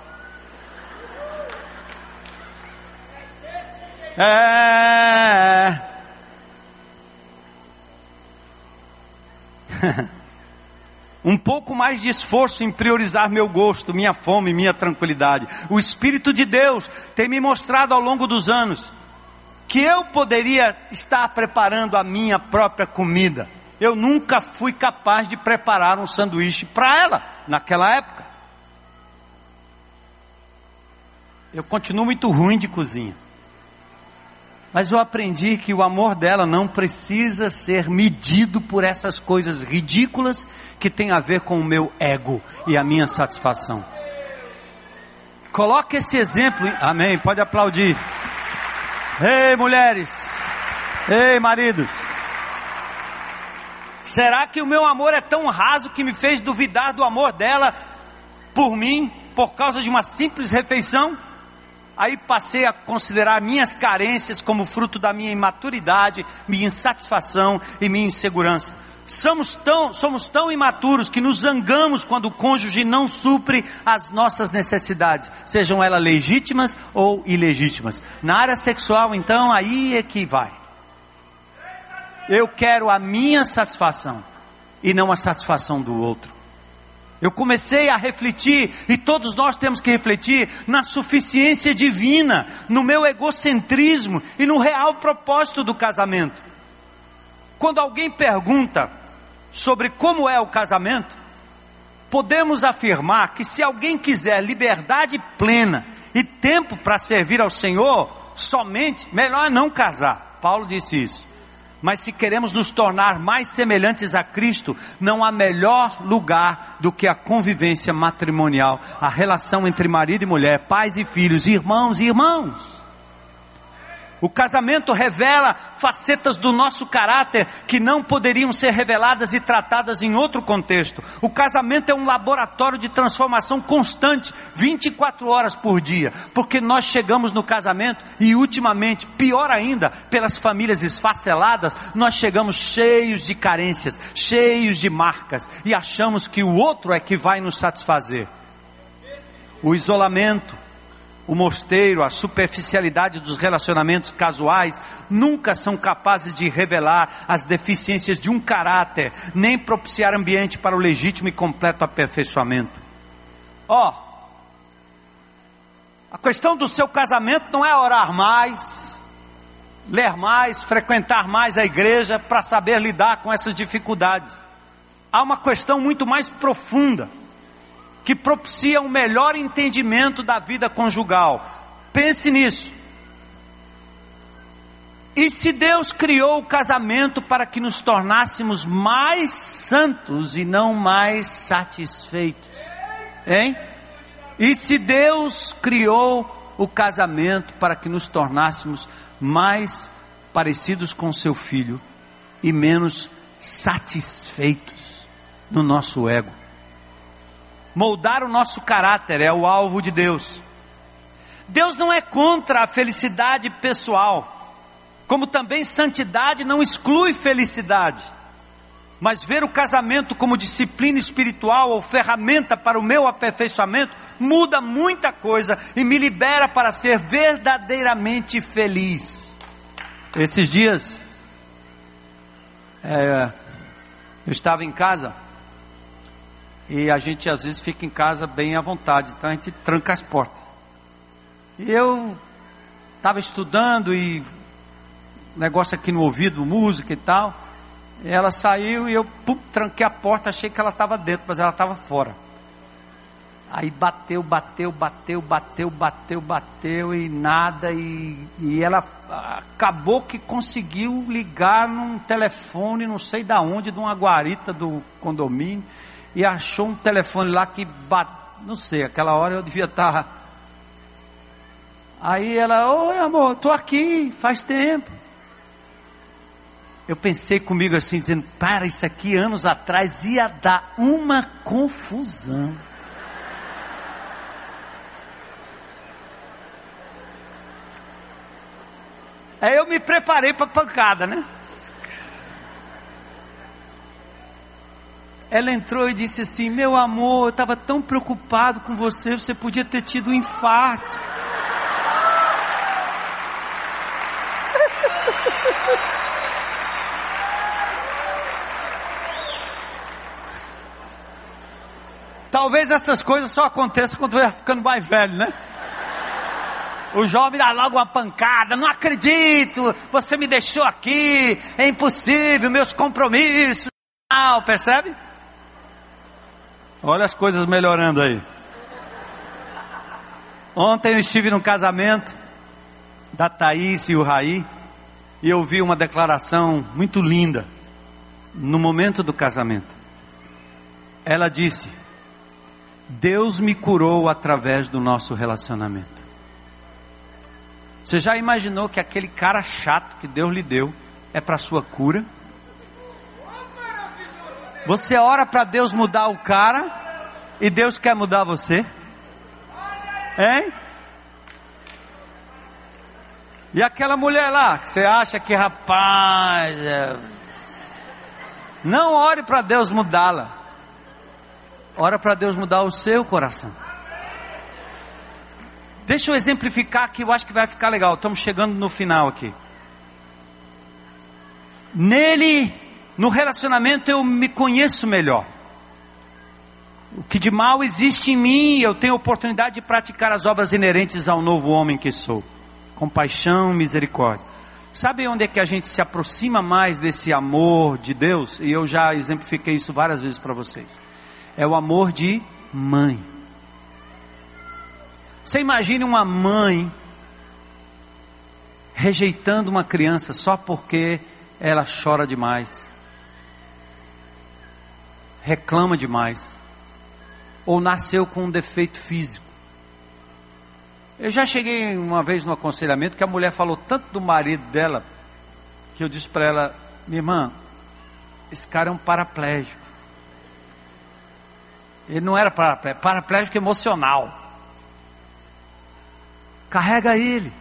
É. um pouco mais de esforço em priorizar meu gosto, minha fome, minha tranquilidade. O Espírito de Deus tem me mostrado ao longo dos anos que eu poderia estar preparando a minha própria comida. Eu nunca fui capaz de preparar um sanduíche para ela naquela época. Eu continuo muito ruim de cozinha. Mas eu aprendi que o amor dela não precisa ser medido por essas coisas ridículas que tem a ver com o meu ego e a minha satisfação. Coloque esse exemplo, amém, pode aplaudir. Ei, mulheres! Ei, maridos! Será que o meu amor é tão raso que me fez duvidar do amor dela por mim, por causa de uma simples refeição? Aí passei a considerar minhas carências como fruto da minha imaturidade, minha insatisfação e minha insegurança. Somos tão, somos tão imaturos que nos zangamos quando o cônjuge não supre as nossas necessidades, sejam elas legítimas ou ilegítimas. Na área sexual, então, aí é que vai. Eu quero a minha satisfação e não a satisfação do outro. Eu comecei a refletir, e todos nós temos que refletir, na suficiência divina, no meu egocentrismo e no real propósito do casamento. Quando alguém pergunta sobre como é o casamento, podemos afirmar que se alguém quiser liberdade plena e tempo para servir ao Senhor, somente, melhor não casar. Paulo disse isso. Mas se queremos nos tornar mais semelhantes a Cristo, não há melhor lugar do que a convivência matrimonial, a relação entre marido e mulher, pais e filhos, irmãos e irmãos. O casamento revela facetas do nosso caráter que não poderiam ser reveladas e tratadas em outro contexto. O casamento é um laboratório de transformação constante, 24 horas por dia, porque nós chegamos no casamento e, ultimamente, pior ainda, pelas famílias esfaceladas, nós chegamos cheios de carências, cheios de marcas e achamos que o outro é que vai nos satisfazer. O isolamento, o mosteiro, a superficialidade dos relacionamentos casuais nunca são capazes de revelar as deficiências de um caráter, nem propiciar ambiente para o legítimo e completo aperfeiçoamento. Ó, oh, a questão do seu casamento não é orar mais, ler mais, frequentar mais a igreja para saber lidar com essas dificuldades. Há uma questão muito mais profunda que propicia um melhor entendimento da vida conjugal. Pense nisso. E se Deus criou o casamento para que nos tornássemos mais santos e não mais satisfeitos? Hein? E se Deus criou o casamento para que nos tornássemos mais parecidos com seu filho e menos satisfeitos no nosso ego. Moldar o nosso caráter é o alvo de Deus. Deus não é contra a felicidade pessoal, como também santidade não exclui felicidade. Mas ver o casamento como disciplina espiritual ou ferramenta para o meu aperfeiçoamento muda muita coisa e me libera para ser verdadeiramente feliz. Esses dias, é, eu estava em casa e a gente às vezes fica em casa bem à vontade, então a gente tranca as portas. E eu estava estudando e negócio aqui no ouvido, música e tal. Ela saiu e eu pum, tranquei a porta, achei que ela estava dentro, mas ela estava fora. Aí bateu, bateu, bateu, bateu, bateu, bateu e nada. E, e ela acabou que conseguiu ligar num telefone, não sei da onde, de uma guarita do condomínio. E achou um telefone lá que bate, não sei, aquela hora eu devia estar. Tá Aí ela, oi amor, estou aqui, faz tempo. Eu pensei comigo assim, dizendo, para, isso aqui anos atrás ia dar uma confusão. Aí eu me preparei para pancada, né? Ela entrou e disse assim: Meu amor, eu estava tão preocupado com você, você podia ter tido um infarto. Talvez essas coisas só aconteçam quando vai ficando mais velho, né? O jovem dá logo uma pancada, não acredito, você me deixou aqui, é impossível, meus compromissos. Não, percebe? Olha as coisas melhorando aí. Ontem eu estive num casamento da Thaís e o Raí e eu vi uma declaração muito linda no momento do casamento. Ela disse: Deus me curou através do nosso relacionamento. Você já imaginou que aquele cara chato que Deus lhe deu é para sua cura? Você ora para Deus mudar o cara e Deus quer mudar você? Hein? E aquela mulher lá, que você acha que rapaz, é... não ore para Deus mudá-la. Ora para Deus mudar o seu coração. Deixa eu exemplificar que eu acho que vai ficar legal. Estamos chegando no final aqui. Nele, no relacionamento, eu me conheço melhor. O que de mal existe em mim, eu tenho oportunidade de praticar as obras inerentes ao novo homem que sou. Compaixão, misericórdia. Sabe onde é que a gente se aproxima mais desse amor de Deus? E eu já exemplifiquei isso várias vezes para vocês. É o amor de mãe. Você imagine uma mãe rejeitando uma criança só porque ela chora demais, reclama demais, ou nasceu com um defeito físico. Eu já cheguei uma vez no aconselhamento que a mulher falou tanto do marido dela que eu disse para ela, minha irmã, esse cara é um paraplégico. Ele não era paraplégico, paraplégico emocional. Carrega ele.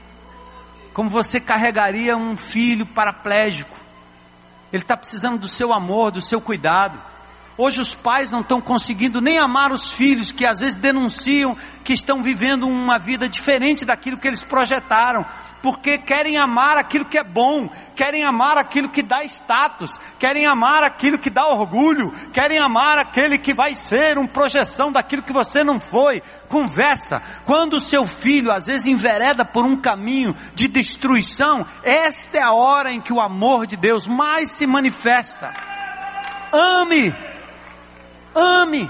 Como você carregaria um filho paraplégico. Ele está precisando do seu amor, do seu cuidado. Hoje os pais não estão conseguindo nem amar os filhos, que às vezes denunciam que estão vivendo uma vida diferente daquilo que eles projetaram porque querem amar aquilo que é bom, querem amar aquilo que dá status, querem amar aquilo que dá orgulho, querem amar aquele que vai ser uma projeção daquilo que você não foi. Conversa. Quando o seu filho às vezes envereda por um caminho de destruição, esta é a hora em que o amor de Deus mais se manifesta. Ame. Ame.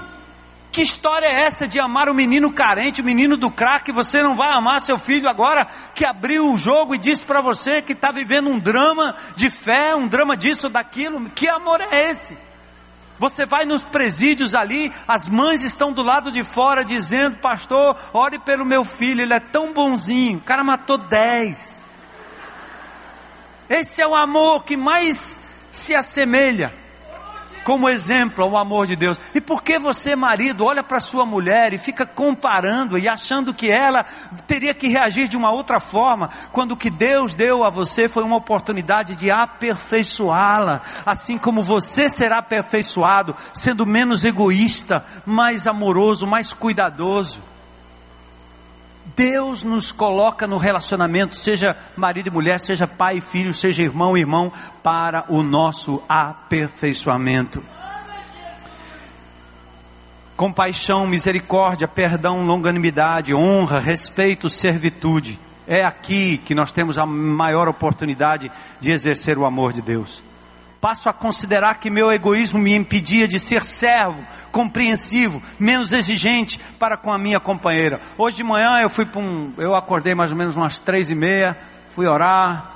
Que história é essa de amar o menino carente, o menino do crack? Você não vai amar seu filho agora que abriu o jogo e disse para você que está vivendo um drama de fé, um drama disso, daquilo. Que amor é esse? Você vai nos presídios ali, as mães estão do lado de fora dizendo: Pastor, ore pelo meu filho, ele é tão bonzinho. O cara matou dez. Esse é o amor que mais se assemelha como exemplo ao amor de Deus. E por que você, marido, olha para sua mulher e fica comparando e achando que ela teria que reagir de uma outra forma, quando o que Deus deu a você foi uma oportunidade de aperfeiçoá-la, assim como você será aperfeiçoado, sendo menos egoísta, mais amoroso, mais cuidadoso. Deus nos coloca no relacionamento, seja marido e mulher, seja pai e filho, seja irmão e irmão, para o nosso aperfeiçoamento. Compaixão, misericórdia, perdão, longanimidade, honra, respeito, servitude. É aqui que nós temos a maior oportunidade de exercer o amor de Deus passo a considerar que meu egoísmo me impedia de ser servo, compreensivo, menos exigente para com a minha companheira. Hoje de manhã eu fui para um, eu acordei mais ou menos umas três e meia, fui orar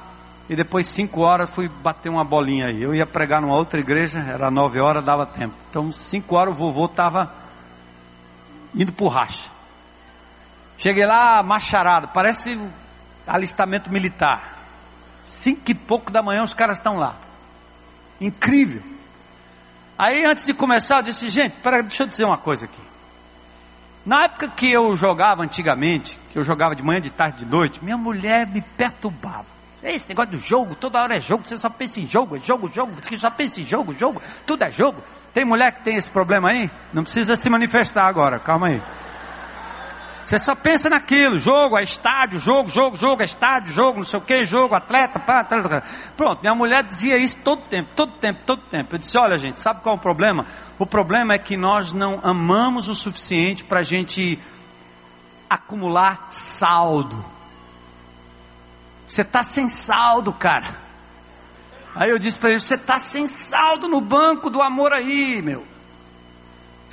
e depois cinco horas fui bater uma bolinha aí. Eu ia pregar numa outra igreja, era nove horas, dava tempo. Então cinco horas o vovô estava indo por racha. Cheguei lá, macharado, parece alistamento militar. Cinco e pouco da manhã os caras estão lá. Incrível. Aí antes de começar, eu disse, gente, pera, deixa eu dizer uma coisa aqui. Na época que eu jogava antigamente, que eu jogava de manhã, de tarde, de noite, minha mulher me perturbava. Esse negócio do jogo, toda hora é jogo, você só pensa em jogo, é jogo, jogo, você só pensa em jogo, jogo, tudo é jogo. Tem mulher que tem esse problema aí? Não precisa se manifestar agora, calma aí. Você só pensa naquilo, jogo, é estádio, jogo, jogo, jogo, é estádio, jogo, não sei o que, jogo, atleta, pá, atleta. Pronto, minha mulher dizia isso todo tempo, todo tempo, todo tempo. Eu disse, olha gente, sabe qual é o problema? O problema é que nós não amamos o suficiente para a gente acumular saldo. Você está sem saldo, cara. Aí eu disse para ele, você está sem saldo no banco do amor aí, meu.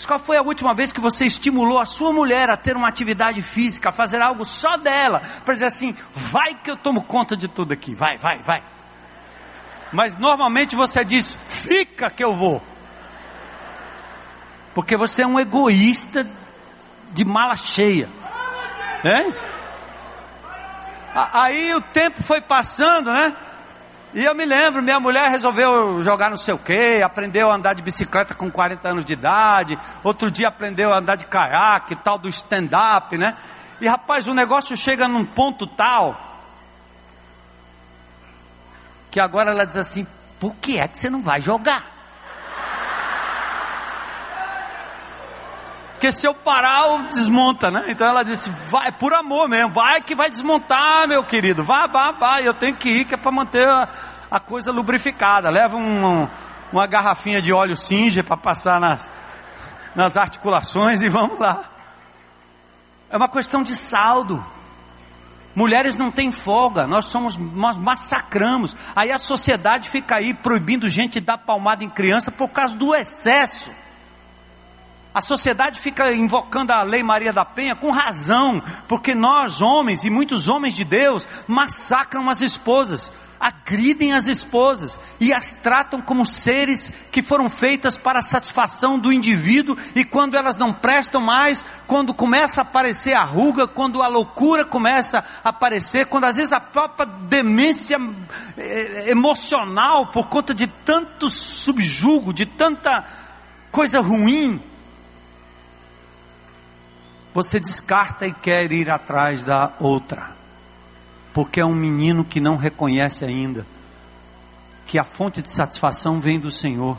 Qual foi a última vez que você estimulou a sua mulher a ter uma atividade física, a fazer algo só dela, para dizer assim: vai que eu tomo conta de tudo aqui, vai, vai, vai. Mas normalmente você diz: fica que eu vou. Porque você é um egoísta de mala cheia. Hein? Aí o tempo foi passando, né? E eu me lembro, minha mulher resolveu jogar não sei o que, aprendeu a andar de bicicleta com 40 anos de idade, outro dia aprendeu a andar de caiaque, tal do stand-up, né? E rapaz, o negócio chega num ponto tal que agora ela diz assim: por que é que você não vai jogar? Porque se eu parar, desmonta, né? Então ela disse: vai, por amor mesmo, vai que vai desmontar, meu querido, vai, vai, vai. Eu tenho que ir, que é para manter a, a, coisa lubrificada. Leva um, uma garrafinha de óleo Singer para passar nas, nas articulações e vamos lá. É uma questão de saldo. Mulheres não têm folga, nós somos, nós massacramos. Aí a sociedade fica aí proibindo gente de dar palmada em criança por causa do excesso. A sociedade fica invocando a Lei Maria da Penha com razão, porque nós, homens e muitos homens de Deus, massacram as esposas, agridem as esposas e as tratam como seres que foram feitas para a satisfação do indivíduo, e quando elas não prestam mais, quando começa a aparecer a ruga, quando a loucura começa a aparecer, quando às vezes a própria demência eh, emocional, por conta de tanto subjugo, de tanta coisa ruim, você descarta e quer ir atrás da outra, porque é um menino que não reconhece ainda que a fonte de satisfação vem do Senhor,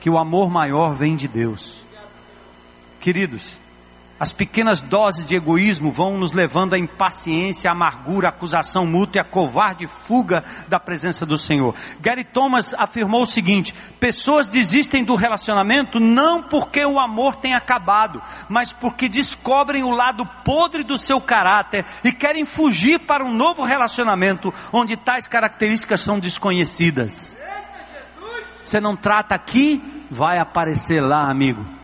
que o amor maior vem de Deus. Queridos, as pequenas doses de egoísmo vão nos levando à impaciência, à amargura, à acusação mútua e à covarde fuga da presença do Senhor. Gary Thomas afirmou o seguinte: pessoas desistem do relacionamento não porque o amor tem acabado, mas porque descobrem o lado podre do seu caráter e querem fugir para um novo relacionamento onde tais características são desconhecidas. Você não trata aqui, vai aparecer lá, amigo.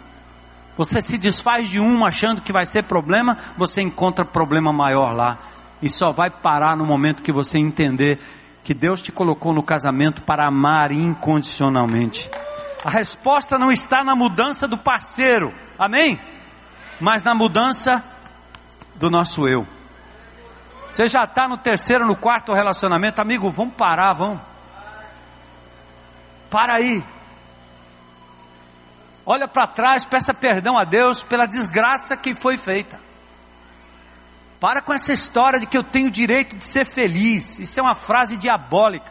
Você se desfaz de um achando que vai ser problema, você encontra problema maior lá. E só vai parar no momento que você entender que Deus te colocou no casamento para amar incondicionalmente. A resposta não está na mudança do parceiro, amém? Mas na mudança do nosso eu. Você já está no terceiro, no quarto relacionamento, amigo, vamos parar, vamos. Para aí. Olha para trás, peça perdão a Deus pela desgraça que foi feita. Para com essa história de que eu tenho direito de ser feliz. Isso é uma frase diabólica.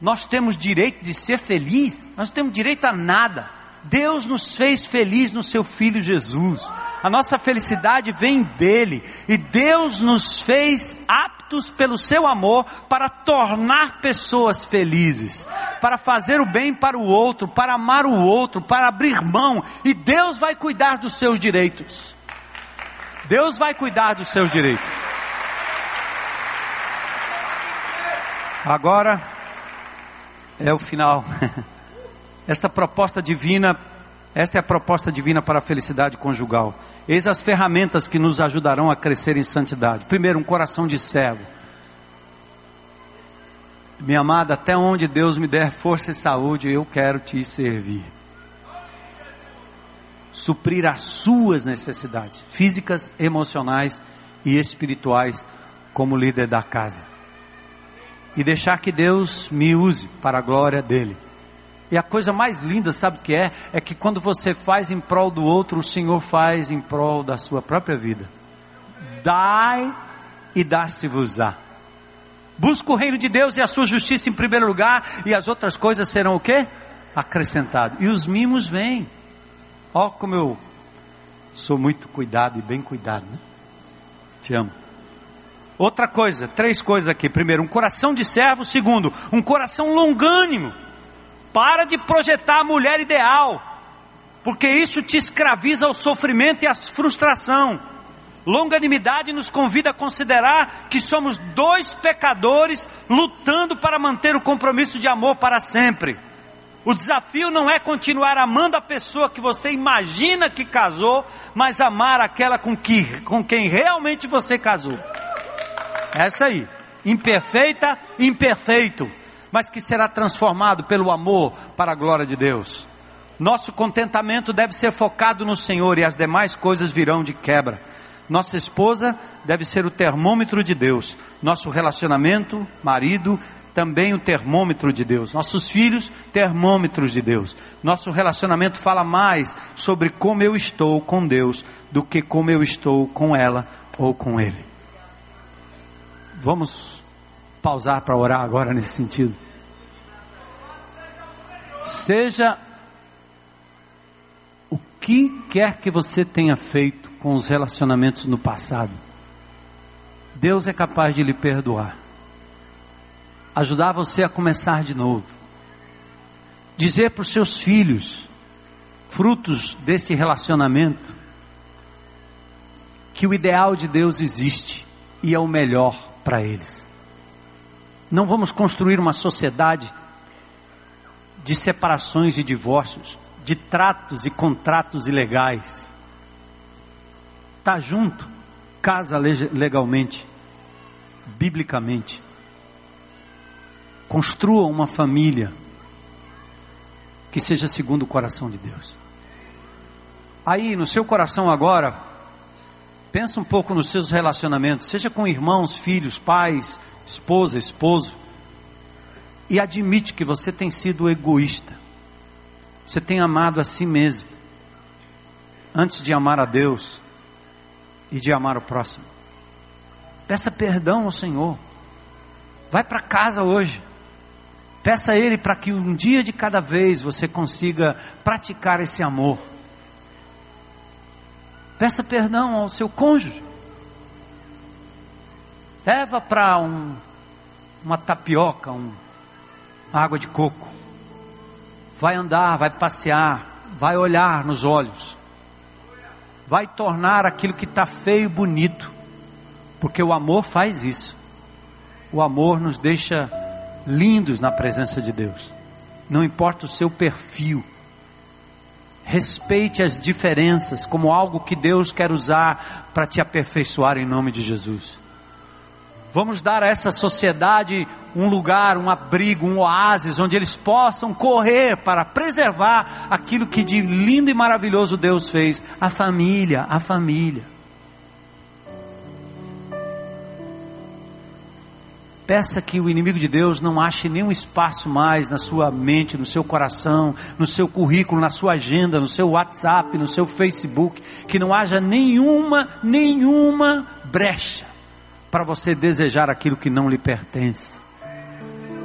Nós temos direito de ser feliz? Nós não temos direito a nada. Deus nos fez feliz no seu Filho Jesus. A nossa felicidade vem dele. E Deus nos fez aptos pelo seu amor para tornar pessoas felizes, para fazer o bem para o outro, para amar o outro, para abrir mão. E Deus vai cuidar dos seus direitos. Deus vai cuidar dos seus direitos. Agora é o final. Esta proposta divina, esta é a proposta divina para a felicidade conjugal. Eis as ferramentas que nos ajudarão a crescer em santidade. Primeiro, um coração de servo. Minha amada, até onde Deus me der força e saúde, eu quero te servir suprir as suas necessidades físicas, emocionais e espirituais como líder da casa. E deixar que Deus me use para a glória dele. E a coisa mais linda, sabe o que é? É que quando você faz em prol do outro, o Senhor faz em prol da sua própria vida. Dai e dar-se-vos-á. Busca o reino de Deus e a sua justiça em primeiro lugar, e as outras coisas serão o quê? Acrescentadas. E os mimos vêm. Ó, como eu sou muito cuidado e bem cuidado, né? Te amo. Outra coisa, três coisas aqui. Primeiro, um coração de servo. Segundo, um coração longânimo. Para de projetar a mulher ideal, porque isso te escraviza ao sofrimento e à frustração. Longanimidade nos convida a considerar que somos dois pecadores lutando para manter o compromisso de amor para sempre. O desafio não é continuar amando a pessoa que você imagina que casou, mas amar aquela com, que, com quem realmente você casou. Essa aí. Imperfeita, imperfeito, mas que será transformado pelo amor para a glória de Deus. Nosso contentamento deve ser focado no Senhor e as demais coisas virão de quebra. Nossa esposa deve ser o termômetro de Deus. Nosso relacionamento, marido, também o termômetro de Deus. Nossos filhos, termômetros de Deus. Nosso relacionamento fala mais sobre como eu estou com Deus do que como eu estou com ela ou com ele. Vamos pausar para orar agora nesse sentido. Seja o que quer que você tenha feito com os relacionamentos no passado, Deus é capaz de lhe perdoar ajudar você a começar de novo. Dizer para os seus filhos, frutos deste relacionamento, que o ideal de Deus existe e é o melhor para eles. Não vamos construir uma sociedade de separações e divórcios, de tratos e contratos ilegais. Tá junto, casa legalmente, biblicamente. Construa uma família que seja segundo o coração de Deus. Aí, no seu coração agora, pensa um pouco nos seus relacionamentos, seja com irmãos, filhos, pais, esposa, esposo, e admite que você tem sido egoísta. Você tem amado a si mesmo antes de amar a Deus e de amar o próximo. Peça perdão ao Senhor. Vai para casa hoje. Peça a Ele para que um dia de cada vez você consiga praticar esse amor. Peça perdão ao seu cônjuge. Leva para um, uma tapioca, um, uma água de coco. Vai andar, vai passear, vai olhar nos olhos. Vai tornar aquilo que está feio bonito. Porque o amor faz isso. O amor nos deixa lindos na presença de Deus. Não importa o seu perfil. Respeite as diferenças como algo que Deus quer usar para te aperfeiçoar em nome de Jesus. Vamos dar a essa sociedade um lugar, um abrigo, um oásis onde eles possam correr para preservar aquilo que de lindo e maravilhoso Deus fez, a família, a família. Peça que o inimigo de Deus não ache nenhum espaço mais na sua mente, no seu coração, no seu currículo, na sua agenda, no seu WhatsApp, no seu Facebook, que não haja nenhuma, nenhuma brecha para você desejar aquilo que não lhe pertence.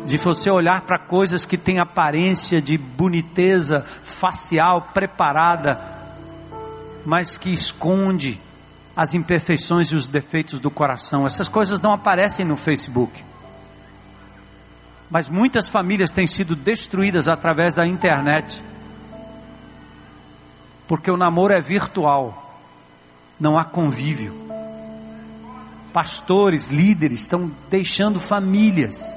De você olhar para coisas que têm aparência de boniteza facial preparada, mas que esconde as imperfeições e os defeitos do coração. Essas coisas não aparecem no Facebook mas muitas famílias têm sido destruídas através da internet. Porque o namoro é virtual, não há convívio. Pastores, líderes estão deixando famílias,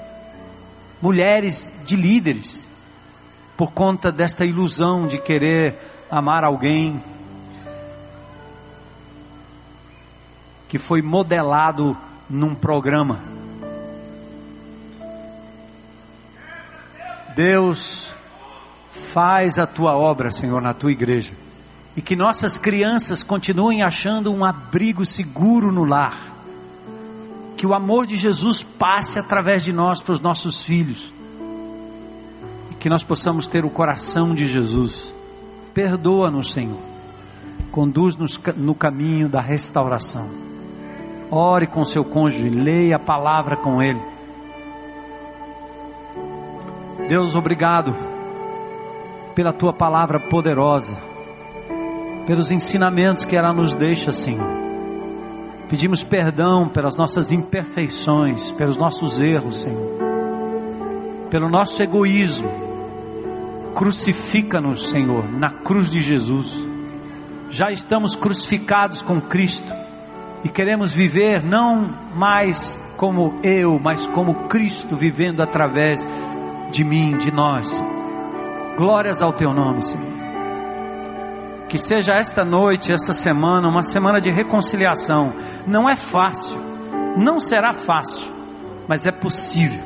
mulheres de líderes, por conta desta ilusão de querer amar alguém que foi modelado num programa. Deus, faz a tua obra, Senhor, na tua igreja. E que nossas crianças continuem achando um abrigo seguro no lar. Que o amor de Jesus passe através de nós para os nossos filhos. E que nós possamos ter o coração de Jesus. Perdoa-nos, Senhor. Conduz-nos no caminho da restauração. Ore com seu cônjuge, leia a palavra com ele Deus, obrigado pela tua palavra poderosa, pelos ensinamentos que ela nos deixa, Senhor. Pedimos perdão pelas nossas imperfeições, pelos nossos erros, Senhor, pelo nosso egoísmo. Crucifica-nos, Senhor, na cruz de Jesus. Já estamos crucificados com Cristo e queremos viver não mais como eu, mas como Cristo vivendo através de mim, de nós. Glórias ao teu nome, Senhor. Que seja esta noite, esta semana, uma semana de reconciliação. Não é fácil, não será fácil, mas é possível.